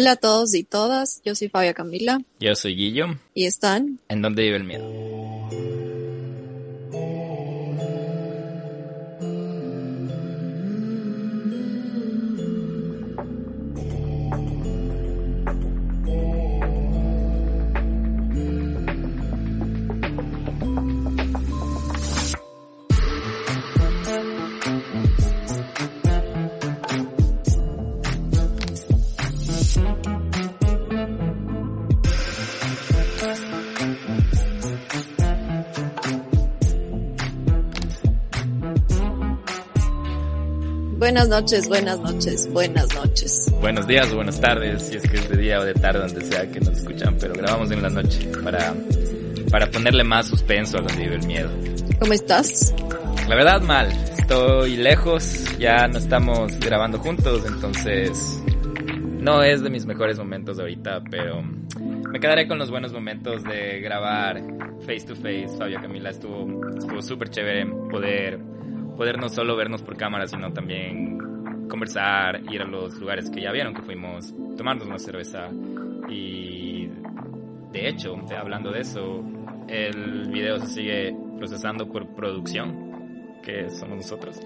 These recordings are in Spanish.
Hola a todos y todas, yo soy Fabia Camila. Yo soy Guillo. Y están. ¿En dónde vive el miedo? Buenas noches, buenas noches, buenas noches. Buenos días, buenas tardes, si es que es de día o de tarde, donde sea que nos escuchan, pero grabamos en la noche para, para ponerle más suspenso a donde vive el miedo. ¿Cómo estás? La verdad, mal. Estoy lejos, ya no estamos grabando juntos, entonces no es de mis mejores momentos ahorita, pero me quedaré con los buenos momentos de grabar face to face. Fabio Camila estuvo estuvo súper chévere poder poder no solo vernos por cámara, sino también conversar, ir a los lugares que ya vieron que fuimos, tomarnos una cerveza y de hecho, hablando de eso, el video se sigue procesando por producción, que somos nosotros.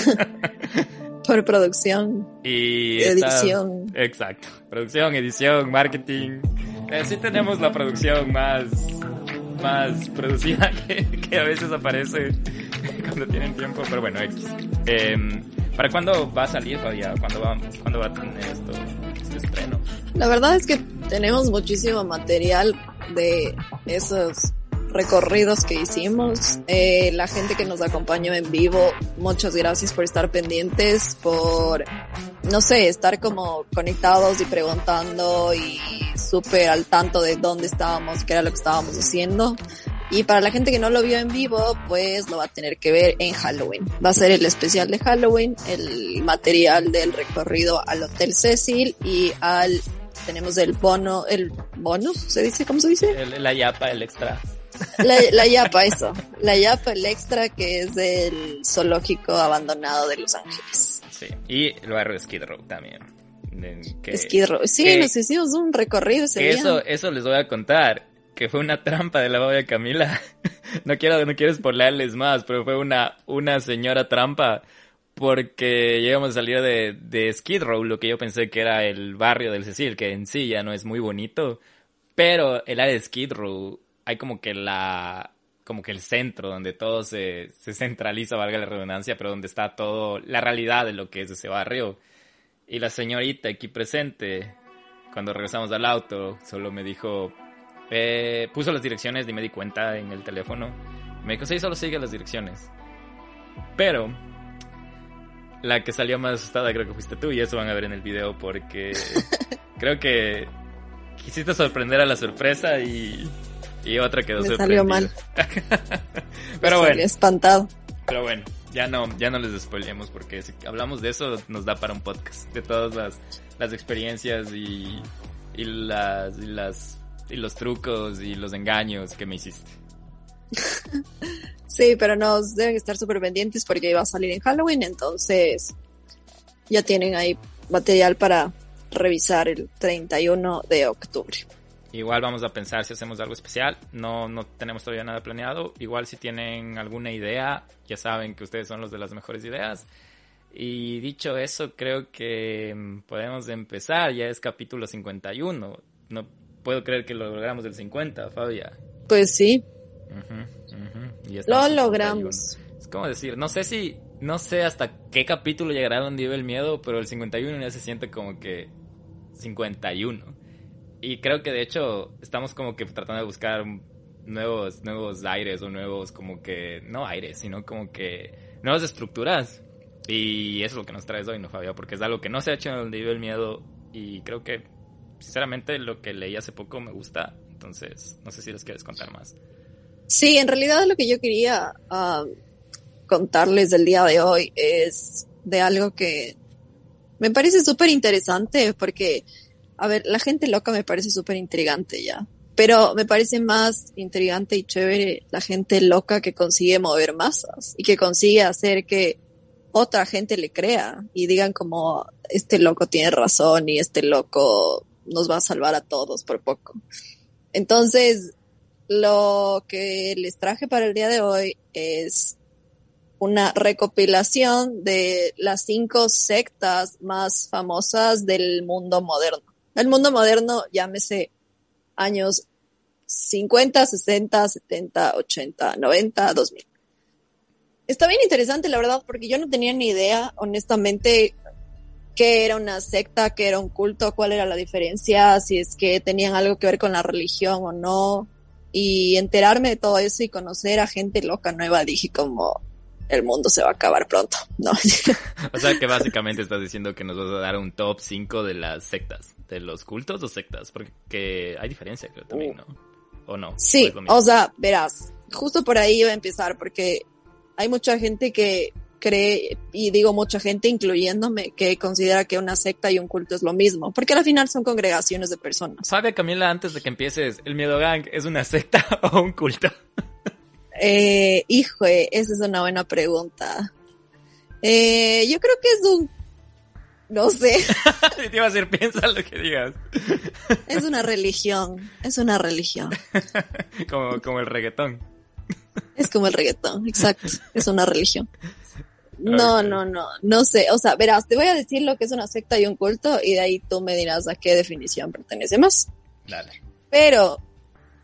por producción. Y edición. exacto. Producción, edición, marketing. Eh, sí tenemos la producción más, más producida que, que a veces aparece cuando tienen tiempo, pero bueno, X. Em, ¿Para cuándo va a salir todavía? ¿Cuándo va, ¿Cuándo va a tener esto, este estreno? La verdad es que tenemos muchísimo material de esos recorridos que hicimos. Eh, la gente que nos acompañó en vivo, muchas gracias por estar pendientes, por, no sé, estar como conectados y preguntando y súper al tanto de dónde estábamos, qué era lo que estábamos haciendo. Y para la gente que no lo vio en vivo, pues lo va a tener que ver en Halloween. Va a ser el especial de Halloween, el material del recorrido al Hotel Cecil y al tenemos el bono, el bonus, ¿se dice? ¿Cómo se dice? la yapa, el extra. La, la yapa, eso. La yapa, el extra, que es del zoológico abandonado de Los Ángeles. Sí, y el barrio de Skid Row también. Skid Row. Sí, nos hicimos un recorrido ese día. Eso, eso les voy a contar que fue una trampa de la babia Camila. no quiero, no quiero spoilerles más, pero fue una, una señora trampa porque llegamos a salir de, de Skid Row, lo que yo pensé que era el barrio del Cecil, que en sí ya no es muy bonito, pero el área de Skid Row hay como que la como que el centro donde todo se, se centraliza, valga la redundancia, pero donde está todo la realidad de lo que es ese barrio. Y la señorita aquí presente, cuando regresamos al auto, solo me dijo, eh, puso las direcciones y me di cuenta en el teléfono. Me dijo, sí, solo sigue las direcciones. Pero la que salió más asustada creo que fuiste tú y eso van a ver en el video porque creo que quisiste sorprender a la sorpresa y, y otra quedó Me salió mal. pero bueno. espantado. Pero bueno, ya no, ya no les spoilemos porque si hablamos de eso nos da para un podcast de todas las, las experiencias y, y las, y las y los trucos y los engaños que me hiciste. sí, pero nos deben estar súper pendientes porque iba a salir en Halloween, entonces ya tienen ahí material para revisar el 31 de octubre. Igual vamos a pensar si hacemos algo especial. No, no tenemos todavía nada planeado. Igual si tienen alguna idea, ya saben que ustedes son los de las mejores ideas. Y dicho eso, creo que podemos empezar. Ya es capítulo 51. No puedo creer que lo logramos del 50, Fabia. Pues sí. lo logramos. Es como decir, no sé si, no sé hasta qué capítulo llegará donde vive el miedo, pero el 51 ya se siente como que 51. Y creo que de hecho estamos como que tratando de buscar nuevos, nuevos aires o nuevos como que, no aires, sino como que nuevas estructuras. Y eso es lo que nos traes hoy, ¿no, Fabia? Porque es algo que no se ha hecho en donde vive el miedo y creo que sinceramente lo que leí hace poco me gusta, entonces no sé si les quieres contar más. Sí, en realidad lo que yo quería um, contarles del día de hoy es de algo que me parece súper interesante porque, a ver, la gente loca me parece súper intrigante ya, pero me parece más intrigante y chévere la gente loca que consigue mover masas y que consigue hacer que otra gente le crea y digan como, este loco tiene razón y este loco nos va a salvar a todos por poco. Entonces, lo que les traje para el día de hoy es una recopilación de las cinco sectas más famosas del mundo moderno. El mundo moderno, llámese años 50, 60, 70, 80, 90, 2000. Está bien interesante, la verdad, porque yo no tenía ni idea, honestamente, qué era una secta, qué era un culto, cuál era la diferencia, si es que tenían algo que ver con la religión o no. Y enterarme de todo eso y conocer a gente loca nueva, dije como, el mundo se va a acabar pronto, ¿no? o sea que básicamente estás diciendo que nos vas a dar un top 5 de las sectas, de los cultos o sectas, porque hay diferencia creo también, ¿no? ¿O no? Sí, o sea, verás, justo por ahí iba a empezar, porque hay mucha gente que cree, y digo mucha gente, incluyéndome, que considera que una secta y un culto es lo mismo, porque al final son congregaciones de personas. ¿Sabe, Camila, antes de que empieces, el Miedo Gang es una secta o un culto? Eh, hijo, esa es una buena pregunta. Eh, yo creo que es un... No sé. Te iba a decir, piensa lo que digas. es una religión, es una religión. como, como el reggaetón. Es como el reggaetón, exacto. Es una religión. No, no, no, no sé. O sea, verás, te voy a decir lo que es una secta y un culto y de ahí tú me dirás a qué definición pertenece más. Dale. Pero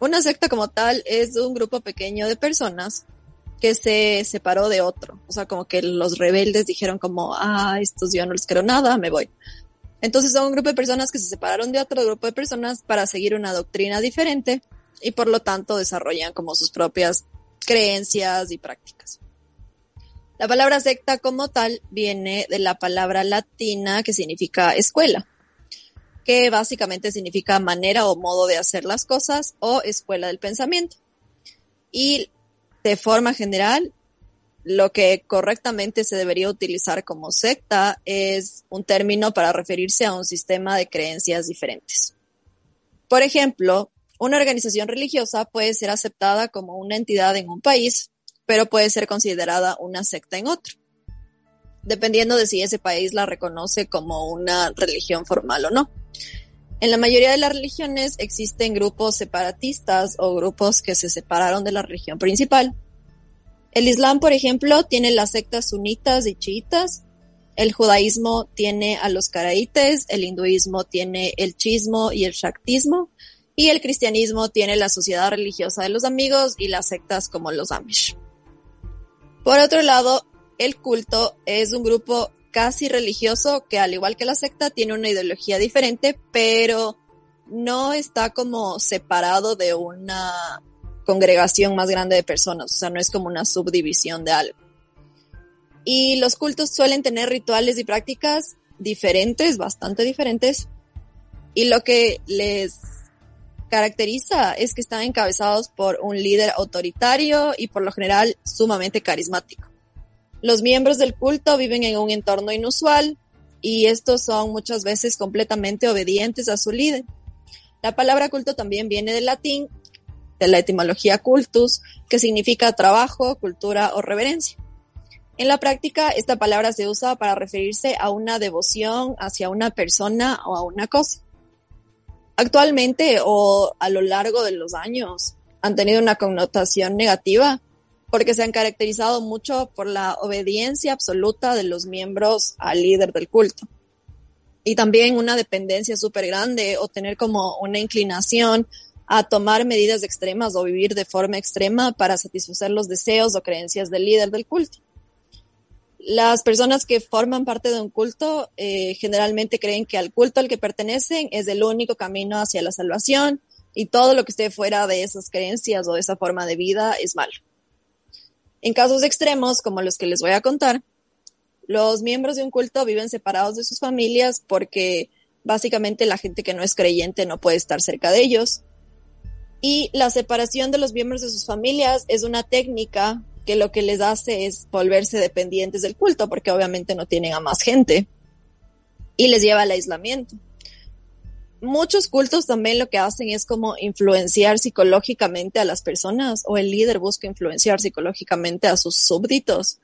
una secta como tal es un grupo pequeño de personas que se separó de otro. O sea, como que los rebeldes dijeron como, ah, estos yo no les quiero nada, me voy. Entonces son un grupo de personas que se separaron de otro grupo de personas para seguir una doctrina diferente y por lo tanto desarrollan como sus propias creencias y prácticas. La palabra secta como tal viene de la palabra latina que significa escuela que básicamente significa manera o modo de hacer las cosas o escuela del pensamiento. Y de forma general, lo que correctamente se debería utilizar como secta es un término para referirse a un sistema de creencias diferentes. Por ejemplo, una organización religiosa puede ser aceptada como una entidad en un país, pero puede ser considerada una secta en otro, dependiendo de si ese país la reconoce como una religión formal o no. En la mayoría de las religiones existen grupos separatistas o grupos que se separaron de la religión principal. El Islam, por ejemplo, tiene las sectas sunitas y chiitas. El judaísmo tiene a los caraítes, el hinduismo tiene el chismo y el shaktismo, y el cristianismo tiene la sociedad religiosa de los amigos y las sectas como los Amish. Por otro lado, el culto es un grupo casi religioso que al igual que la secta tiene una ideología diferente, pero no está como separado de una congregación más grande de personas, o sea, no es como una subdivisión de algo. Y los cultos suelen tener rituales y prácticas diferentes, bastante diferentes, y lo que les caracteriza es que están encabezados por un líder autoritario y por lo general sumamente carismático. Los miembros del culto viven en un entorno inusual y estos son muchas veces completamente obedientes a su líder. La palabra culto también viene del latín, de la etimología cultus, que significa trabajo, cultura o reverencia. En la práctica, esta palabra se usa para referirse a una devoción hacia una persona o a una cosa. Actualmente o a lo largo de los años han tenido una connotación negativa porque se han caracterizado mucho por la obediencia absoluta de los miembros al líder del culto. Y también una dependencia súper grande o tener como una inclinación a tomar medidas extremas o vivir de forma extrema para satisfacer los deseos o creencias del líder del culto. Las personas que forman parte de un culto eh, generalmente creen que al culto al que pertenecen es el único camino hacia la salvación y todo lo que esté fuera de esas creencias o de esa forma de vida es malo. En casos extremos, como los que les voy a contar, los miembros de un culto viven separados de sus familias porque básicamente la gente que no es creyente no puede estar cerca de ellos. Y la separación de los miembros de sus familias es una técnica que lo que les hace es volverse dependientes del culto porque obviamente no tienen a más gente y les lleva al aislamiento muchos cultos también lo que hacen es como influenciar psicológicamente a las personas o el líder busca influenciar psicológicamente a sus súbditos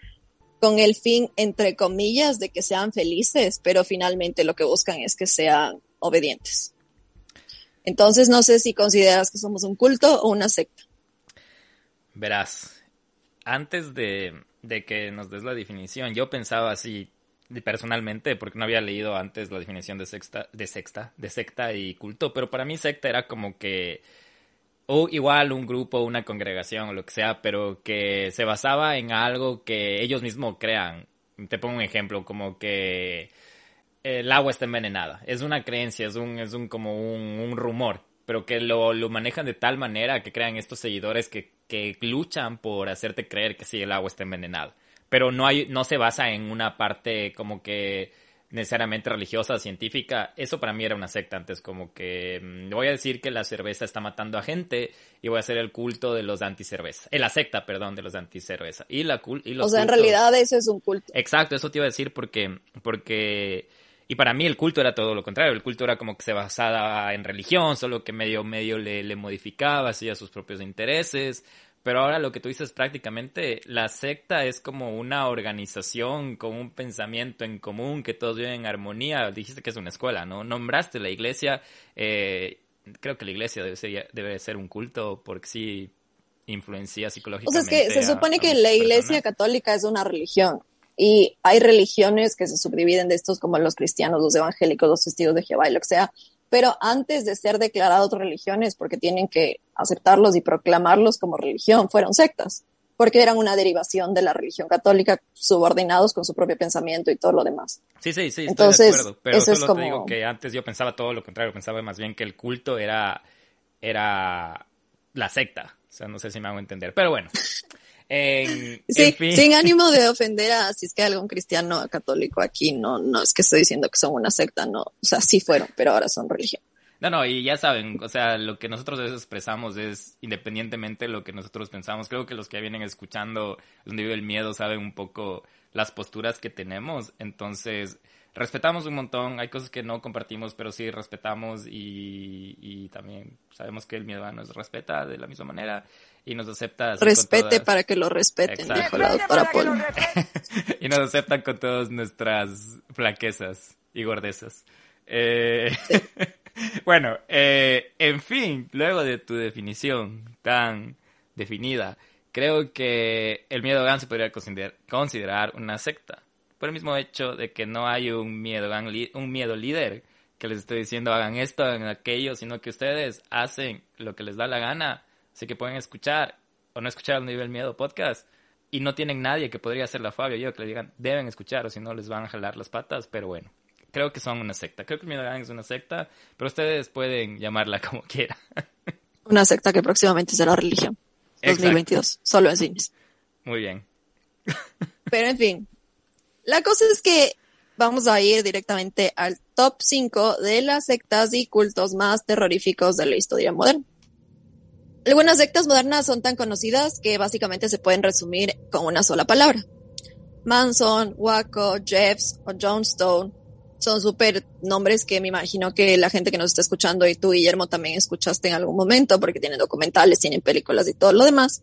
con el fin, entre comillas, de que sean felices, pero finalmente lo que buscan es que sean obedientes. Entonces, no sé si consideras que somos un culto o una secta. Verás, antes de, que nos des la definición, yo pensaba así, personalmente, porque no había leído antes la definición de sexta, de sexta, de secta y culto, pero para mí secta era como que o igual un grupo, una congregación o lo que sea, pero que se basaba en algo que ellos mismos crean. Te pongo un ejemplo, como que el agua está envenenada. Es una creencia, es un, es un como un, rumor, pero que lo, lo, manejan de tal manera que crean estos seguidores que, que luchan por hacerte creer que sí, el agua está envenenada pero no hay, no se basa en una parte como que necesariamente religiosa, científica. Eso para mí era una secta antes, como que mm, voy a decir que la cerveza está matando a gente y voy a hacer el culto de los anticerveza. Eh, la secta, perdón, de los anticerveza. Y la y los O sea, en realidad eso es un culto. Exacto, eso te iba a decir porque porque y para mí el culto era todo lo contrario, el culto era como que se basaba en religión, solo que medio medio le, le modificaba, hacía sus propios intereses, pero ahora lo que tú dices prácticamente, la secta es como una organización con un pensamiento en común, que todos viven en armonía. Dijiste que es una escuela, ¿no? Nombraste la iglesia. Eh, creo que la iglesia debe ser, debe ser un culto porque sí influencia psicológicamente. O sea, es que se supone que la iglesia católica es una religión. Y hay religiones que se subdividen de estos como los cristianos, los evangélicos, los testigos de Jehová y lo que sea pero antes de ser declarados religiones, porque tienen que aceptarlos y proclamarlos como religión, fueron sectas, porque eran una derivación de la religión católica, subordinados con su propio pensamiento y todo lo demás. Sí, sí, sí, estoy Entonces, de acuerdo, pero eso solo es como... te digo que antes yo pensaba todo lo contrario, pensaba más bien que el culto era, era la secta, o sea, no sé si me hago entender, pero bueno. sí, sin ánimo de ofender a si es que hay algún cristiano católico aquí, no, no es que estoy diciendo que son una secta, no, o sea, sí fueron, pero ahora son religión. No, no, y ya saben, o sea, lo que nosotros expresamos es independientemente de lo que nosotros pensamos. Creo que los que vienen escuchando donde vive el miedo saben un poco las posturas que tenemos. Entonces, respetamos un montón. Hay cosas que no compartimos, pero sí respetamos y, también sabemos que el miedo nos respeta de la misma manera y nos acepta. Respete para que lo respeten, dijo la doctora Paul. y nos aceptan con todas nuestras flaquezas y gordezas. Eh, bueno, eh, en fin, luego de tu definición tan definida, creo que el miedo GAN se podría considerar una secta. Por el mismo hecho de que no hay un miedo un miedo líder que les esté diciendo hagan esto, hagan aquello, sino que ustedes hacen lo que les da la gana Así que pueden escuchar o no escuchar al nivel miedo podcast y no tienen nadie que podría ser la Fabio yo que le digan deben escuchar o si no les van a jalar las patas, pero bueno, creo que son una secta. Creo que el Miedo Gang es una secta, pero ustedes pueden llamarla como quieran. Una secta que próximamente será religión. 2022, solo en cines. Muy bien. Pero en fin, la cosa es que vamos a ir directamente al top 5 de las sectas y cultos más terroríficos de la historia moderna. Algunas sectas modernas son tan conocidas que básicamente se pueden resumir con una sola palabra. Manson, Waco, Jeffs o Johnstone son súper nombres que me imagino que la gente que nos está escuchando y tú, Guillermo, también escuchaste en algún momento porque tienen documentales, tienen películas y todo lo demás.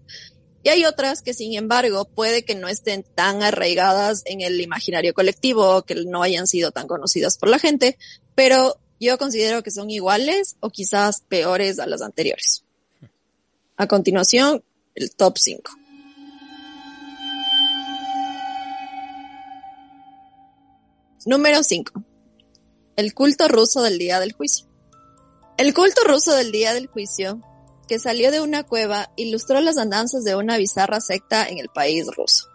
Y hay otras que, sin embargo, puede que no estén tan arraigadas en el imaginario colectivo, que no hayan sido tan conocidas por la gente, pero yo considero que son iguales o quizás peores a las anteriores. A continuación, el top 5. Número 5. El culto ruso del día del juicio. El culto ruso del día del juicio, que salió de una cueva, ilustró las andanzas de una bizarra secta en el país ruso.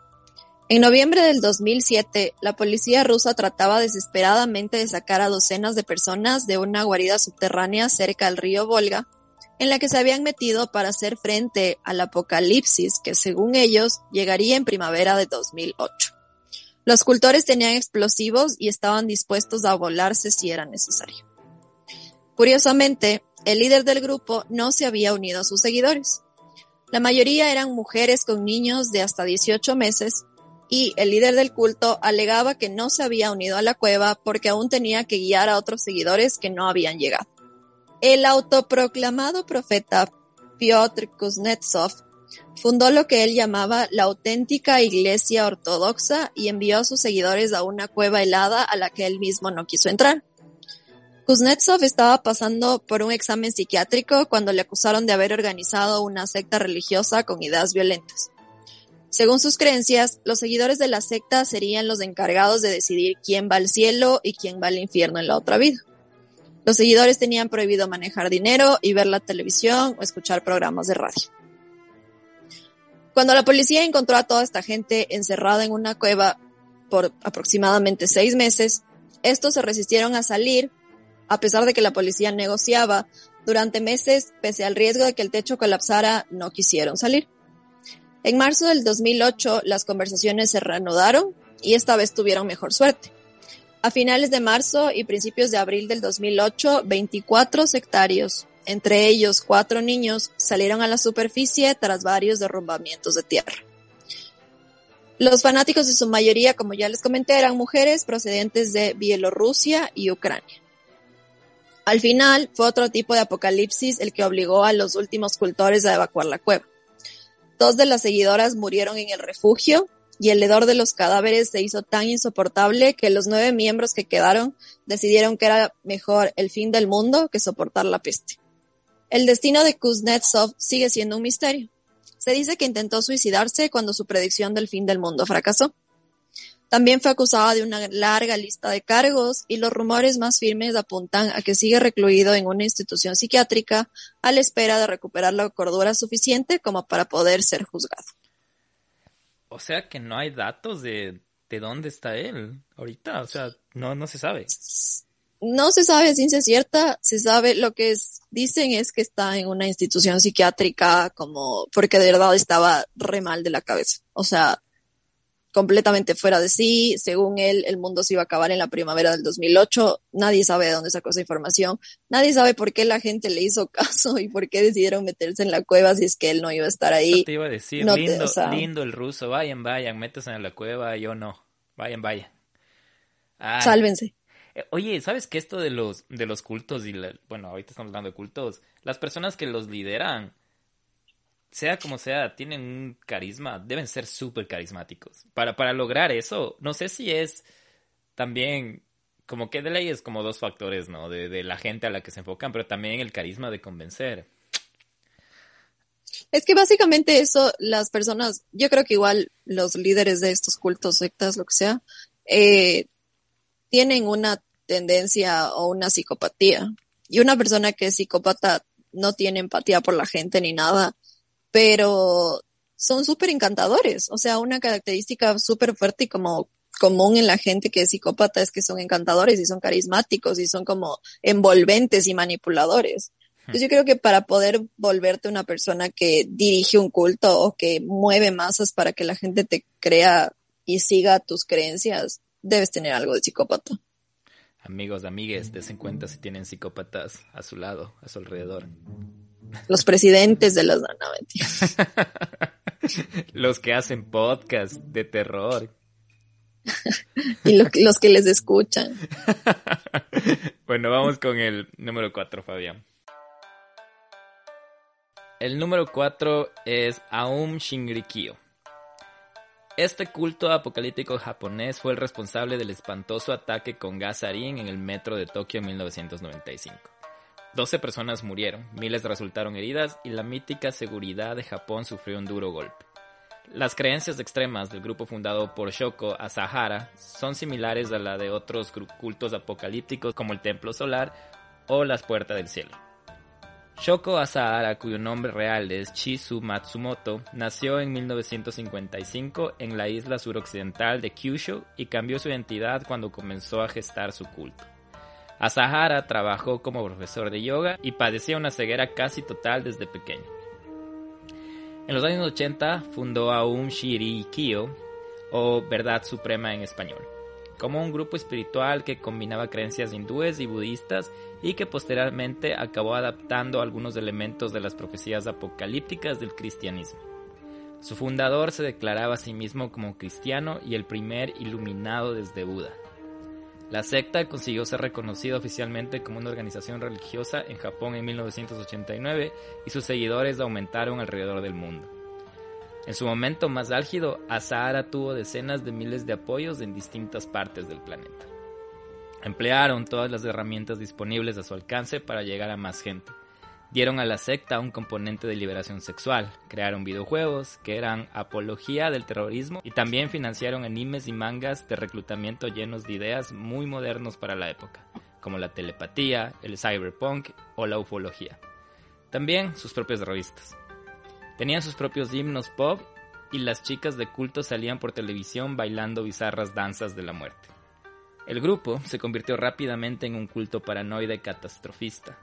En noviembre del 2007, la policía rusa trataba desesperadamente de sacar a docenas de personas de una guarida subterránea cerca del río Volga en la que se habían metido para hacer frente al apocalipsis que según ellos llegaría en primavera de 2008. Los cultores tenían explosivos y estaban dispuestos a volarse si era necesario. Curiosamente, el líder del grupo no se había unido a sus seguidores. La mayoría eran mujeres con niños de hasta 18 meses y el líder del culto alegaba que no se había unido a la cueva porque aún tenía que guiar a otros seguidores que no habían llegado. El autoproclamado profeta Piotr Kuznetsov Fundó lo que él llamaba la auténtica Iglesia Ortodoxa y envió a sus seguidores a una cueva helada a la que él mismo no quiso entrar. Kuznetsov estaba pasando por un examen psiquiátrico cuando le acusaron de haber organizado una secta religiosa con ideas violentas. Según sus creencias, los seguidores de la secta serían los encargados de decidir quién va al cielo y quién va al infierno en la otra vida. Los seguidores tenían prohibido manejar dinero y ver la televisión o escuchar programas de radio. Cuando la policía encontró a toda esta gente encerrada en una cueva por aproximadamente seis meses, estos se resistieron a salir, a pesar de que la policía negociaba. Durante meses, pese al riesgo de que el techo colapsara, no quisieron salir. En marzo del 2008 las conversaciones se reanudaron y esta vez tuvieron mejor suerte. A finales de marzo y principios de abril del 2008, 24 sectarios, entre ellos cuatro niños, salieron a la superficie tras varios derrumbamientos de tierra. Los fanáticos de su mayoría, como ya les comenté, eran mujeres procedentes de Bielorrusia y Ucrania. Al final, fue otro tipo de apocalipsis el que obligó a los últimos cultores a evacuar la cueva. Dos de las seguidoras murieron en el refugio y el hedor de los cadáveres se hizo tan insoportable que los nueve miembros que quedaron decidieron que era mejor el fin del mundo que soportar la peste. El destino de Kuznetsov sigue siendo un misterio. Se dice que intentó suicidarse cuando su predicción del fin del mundo fracasó. También fue acusada de una larga lista de cargos y los rumores más firmes apuntan a que sigue recluido en una institución psiquiátrica a la espera de recuperar la cordura suficiente como para poder ser juzgado. O sea que no hay datos de, de dónde está él ahorita, o sea, no, no se sabe. No se sabe ciencia cierta, se sabe lo que es, dicen es que está en una institución psiquiátrica como porque de verdad estaba re mal de la cabeza. O sea, completamente fuera de sí. Según él, el mundo se iba a acabar en la primavera del 2008. Nadie sabe de dónde sacó esa información. Nadie sabe por qué la gente le hizo caso y por qué decidieron meterse en la cueva si es que él no iba a estar ahí. Eso te iba a decir, lindo, lindo el ruso. Vayan, vayan, métanse en la cueva, yo no. Vayan, vayan. Sálvense. Eh, oye, ¿sabes qué esto de los, de los cultos y, bueno, ahorita estamos hablando de cultos, las personas que los lideran sea como sea, tienen un carisma, deben ser súper carismáticos. Para, para lograr eso, no sé si es también como que de ley es como dos factores, ¿no? De, de, la gente a la que se enfocan, pero también el carisma de convencer. Es que básicamente eso, las personas, yo creo que igual los líderes de estos cultos, sectas, lo que sea, eh, tienen una tendencia o una psicopatía. Y una persona que es psicópata no tiene empatía por la gente ni nada pero son súper encantadores. O sea, una característica súper fuerte y como común en la gente que es psicópata es que son encantadores y son carismáticos y son como envolventes y manipuladores. Entonces yo creo que para poder volverte una persona que dirige un culto o que mueve masas para que la gente te crea y siga tus creencias, debes tener algo de psicópata. Amigos, amigues, des en cuenta si tienen psicópatas a su lado, a su alrededor. Los presidentes de los... No, los que hacen podcast de terror. y los que les escuchan. bueno, vamos con el número 4, Fabián. El número 4 es Aum Shinrikyo. Este culto apocalíptico japonés fue el responsable del espantoso ataque con gas en el metro de Tokio en 1995. 12 personas murieron, miles resultaron heridas y la mítica seguridad de Japón sufrió un duro golpe. Las creencias extremas del grupo fundado por Shoko Asahara son similares a la de otros cultos apocalípticos como el Templo Solar o las Puertas del Cielo. Shoko Asahara, cuyo nombre real es Chisu Matsumoto, nació en 1955 en la isla suroccidental de Kyushu y cambió su identidad cuando comenzó a gestar su culto. Asahara trabajó como profesor de yoga y padecía una ceguera casi total desde pequeño. En los años 80 fundó Aum Shirikyo, o Verdad Suprema en español, como un grupo espiritual que combinaba creencias hindúes y budistas y que posteriormente acabó adaptando algunos elementos de las profecías apocalípticas del cristianismo. Su fundador se declaraba a sí mismo como cristiano y el primer iluminado desde Buda. La secta consiguió ser reconocida oficialmente como una organización religiosa en Japón en 1989 y sus seguidores aumentaron alrededor del mundo. En su momento más álgido, Azahara tuvo decenas de miles de apoyos en distintas partes del planeta. Emplearon todas las herramientas disponibles a su alcance para llegar a más gente. Dieron a la secta un componente de liberación sexual, crearon videojuegos que eran apología del terrorismo y también financiaron animes y mangas de reclutamiento llenos de ideas muy modernos para la época, como la telepatía, el cyberpunk o la ufología. También sus propias revistas. Tenían sus propios himnos pop y las chicas de culto salían por televisión bailando bizarras danzas de la muerte. El grupo se convirtió rápidamente en un culto paranoide catastrofista,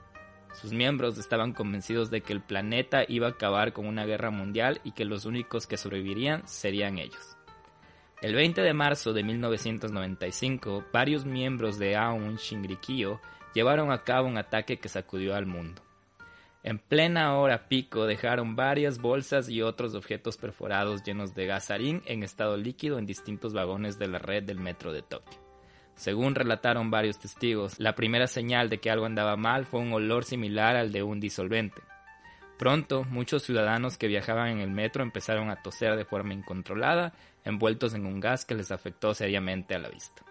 sus miembros estaban convencidos de que el planeta iba a acabar con una guerra mundial y que los únicos que sobrevivirían serían ellos. El 20 de marzo de 1995, varios miembros de Aum Shinrikyo llevaron a cabo un ataque que sacudió al mundo. En plena hora pico dejaron varias bolsas y otros objetos perforados llenos de gasarín en estado líquido en distintos vagones de la red del metro de Tokio. Según relataron varios testigos, la primera señal de que algo andaba mal fue un olor similar al de un disolvente. Pronto, muchos ciudadanos que viajaban en el metro empezaron a toser de forma incontrolada, envueltos en un gas que les afectó seriamente a la vista.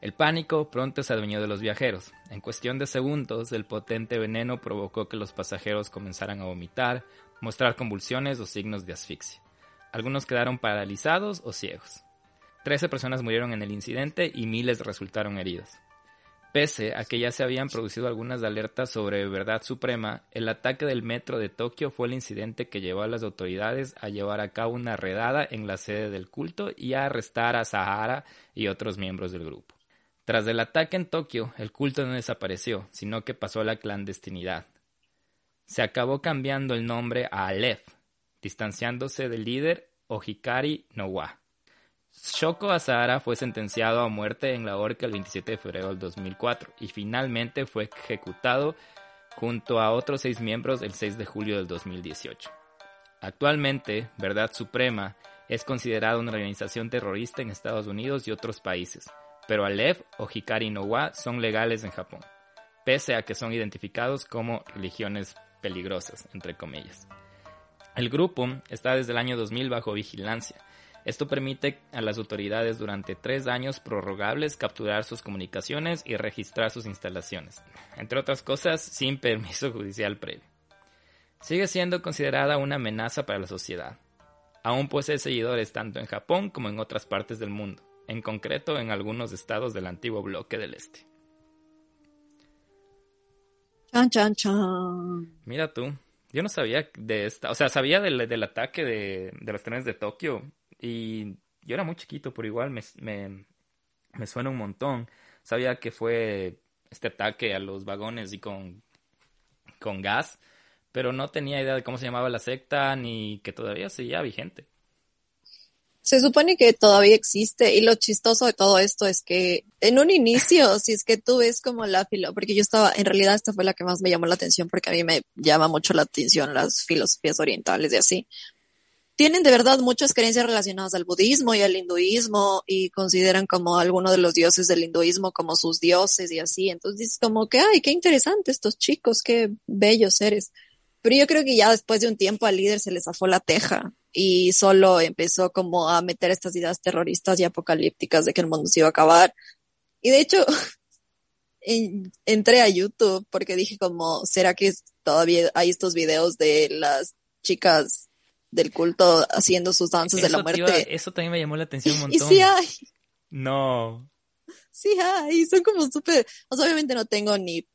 El pánico pronto se adueñó de los viajeros. En cuestión de segundos, el potente veneno provocó que los pasajeros comenzaran a vomitar, mostrar convulsiones o signos de asfixia. Algunos quedaron paralizados o ciegos. Trece personas murieron en el incidente y miles resultaron heridas. Pese a que ya se habían producido algunas alertas sobre verdad suprema, el ataque del metro de Tokio fue el incidente que llevó a las autoridades a llevar a cabo una redada en la sede del culto y a arrestar a Sahara y otros miembros del grupo. Tras el ataque en Tokio, el culto no desapareció, sino que pasó a la clandestinidad. Se acabó cambiando el nombre a Aleph, distanciándose del líder Ojikari Nowa. Shoko Asahara fue sentenciado a muerte en la horca el 27 de febrero del 2004 y finalmente fue ejecutado junto a otros seis miembros el 6 de julio del 2018. Actualmente, Verdad Suprema es considerada una organización terrorista en Estados Unidos y otros países, pero Aleph o Hikari no Wa son legales en Japón, pese a que son identificados como religiones peligrosas, entre comillas. El grupo está desde el año 2000 bajo vigilancia esto permite a las autoridades durante tres años prorrogables capturar sus comunicaciones y registrar sus instalaciones, entre otras cosas sin permiso judicial previo. Sigue siendo considerada una amenaza para la sociedad. Aún posee seguidores tanto en Japón como en otras partes del mundo, en concreto en algunos estados del antiguo bloque del este. Chan, chan, chan. Mira tú, yo no sabía de esta, o sea, sabía del, del ataque de, de los trenes de Tokio, y yo era muy chiquito, pero igual me, me, me suena un montón. Sabía que fue este ataque a los vagones y con, con gas, pero no tenía idea de cómo se llamaba la secta ni que todavía seguía vigente. Se supone que todavía existe y lo chistoso de todo esto es que en un inicio, si es que tú ves como la filo, porque yo estaba, en realidad esta fue la que más me llamó la atención porque a mí me llama mucho la atención las filosofías orientales y así tienen de verdad muchas creencias relacionadas al budismo y al hinduismo y consideran como algunos de los dioses del hinduismo como sus dioses y así. Entonces es como que, ay, qué interesante estos chicos, qué bellos seres. Pero yo creo que ya después de un tiempo al líder se le zafó la teja y solo empezó como a meter estas ideas terroristas y apocalípticas de que el mundo se iba a acabar. Y de hecho, entré a YouTube porque dije como, ¿será que todavía hay estos videos de las chicas del culto haciendo sus danzas de la muerte. eso también me llamó la atención un montón. Y sí hay. No. Sí hay, son como súper, obviamente no tengo ni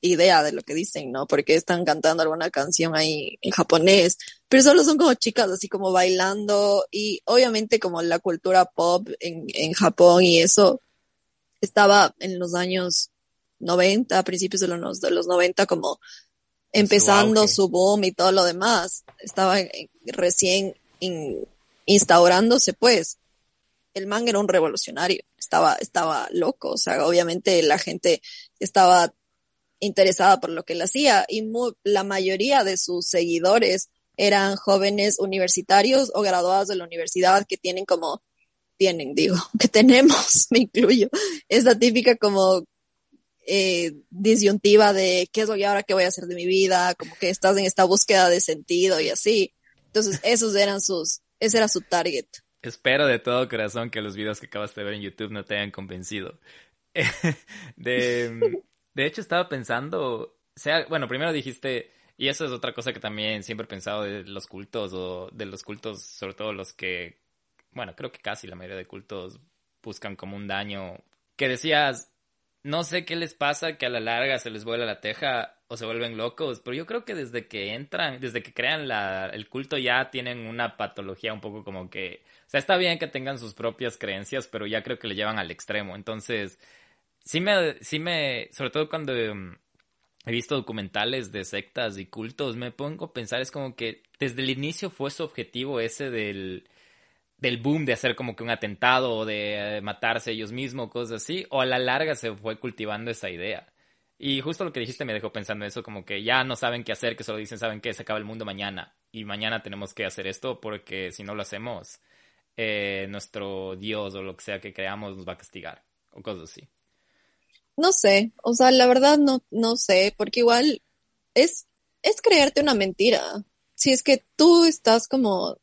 idea de lo que dicen, ¿no? Porque están cantando alguna canción ahí en japonés, pero solo son como chicas así como bailando y obviamente como la cultura pop en, en Japón y eso estaba en los años 90, a principios de los, de los 90 como empezando su, boom y todo lo demás. Estaba recién instaurándose, pues. El man era un revolucionario, estaba, estaba loco, o sea, obviamente la gente estaba interesada por lo que él hacía y la mayoría de sus seguidores eran jóvenes universitarios o graduados de la universidad que tienen como, tienen, digo, que tenemos, me incluyo, esa típica como eh, disyuntiva de qué es lo que ahora que voy a hacer de mi vida, como que estás en esta búsqueda de sentido y así. Entonces, esos eran sus, ese era su target. Espero de todo corazón que los videos que acabas de ver en YouTube no te hayan convencido. de, de hecho, estaba pensando, sea, bueno, primero dijiste, y eso es otra cosa que también siempre he pensado de los cultos, o de los cultos, sobre todo los que, bueno, creo que casi la mayoría de cultos buscan como un daño, que decías, no sé qué les pasa, que a la larga se les vuela la teja o se vuelven locos, pero yo creo que desde que entran, desde que crean la, el culto ya tienen una patología un poco como que, o sea, está bien que tengan sus propias creencias, pero ya creo que le llevan al extremo, entonces, sí me, sí me, sobre todo cuando mm, he visto documentales de sectas y cultos, me pongo a pensar, es como que desde el inicio fue su objetivo ese del, del boom de hacer como que un atentado o de eh, matarse ellos mismos, cosas así, o a la larga se fue cultivando esa idea. Y justo lo que dijiste me dejó pensando eso, como que ya no saben qué hacer, que solo dicen, saben que se acaba el mundo mañana y mañana tenemos que hacer esto porque si no lo hacemos, eh, nuestro Dios o lo que sea que creamos nos va a castigar o cosas así. No sé, o sea, la verdad no, no sé, porque igual es, es creerte una mentira. Si es que tú estás como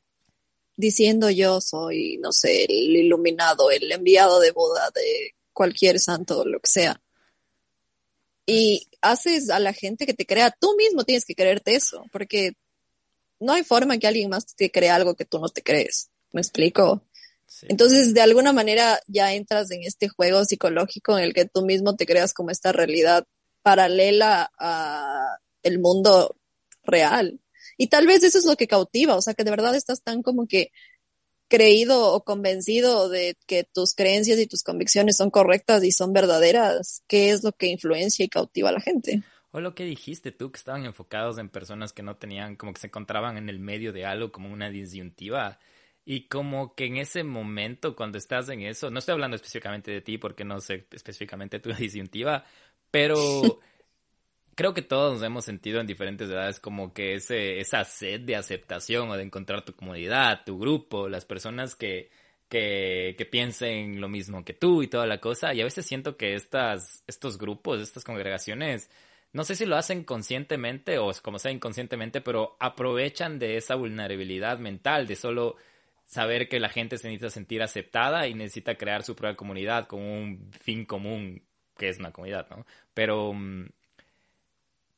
diciendo yo soy, no sé, el iluminado, el enviado de boda de cualquier santo o lo que sea. Y haces a la gente que te crea, tú mismo tienes que creerte eso, porque no hay forma que alguien más te crea algo que tú no te crees. ¿Me explico? Entonces, de alguna manera ya entras en este juego psicológico en el que tú mismo te creas como esta realidad paralela a el mundo real. Y tal vez eso es lo que cautiva, o sea, que de verdad estás tan como que creído o convencido de que tus creencias y tus convicciones son correctas y son verdaderas, ¿qué es lo que influencia y cautiva a la gente? O lo que dijiste tú, que estaban enfocados en personas que no tenían, como que se encontraban en el medio de algo, como una disyuntiva. Y como que en ese momento, cuando estás en eso, no estoy hablando específicamente de ti porque no sé específicamente tu disyuntiva, pero creo que todos nos hemos sentido en diferentes edades como que ese, esa sed de aceptación o de encontrar tu comunidad, tu grupo, las personas que, que, piensen lo mismo que tú y toda la cosa. Y a veces siento que estas, estos grupos, estas congregaciones, no sé si lo hacen conscientemente o como sea inconscientemente, pero aprovechan de esa vulnerabilidad mental, de solo saber que la gente se necesita sentir aceptada y necesita crear su propia comunidad con un fin común que es una comunidad, ¿no? Pero mm,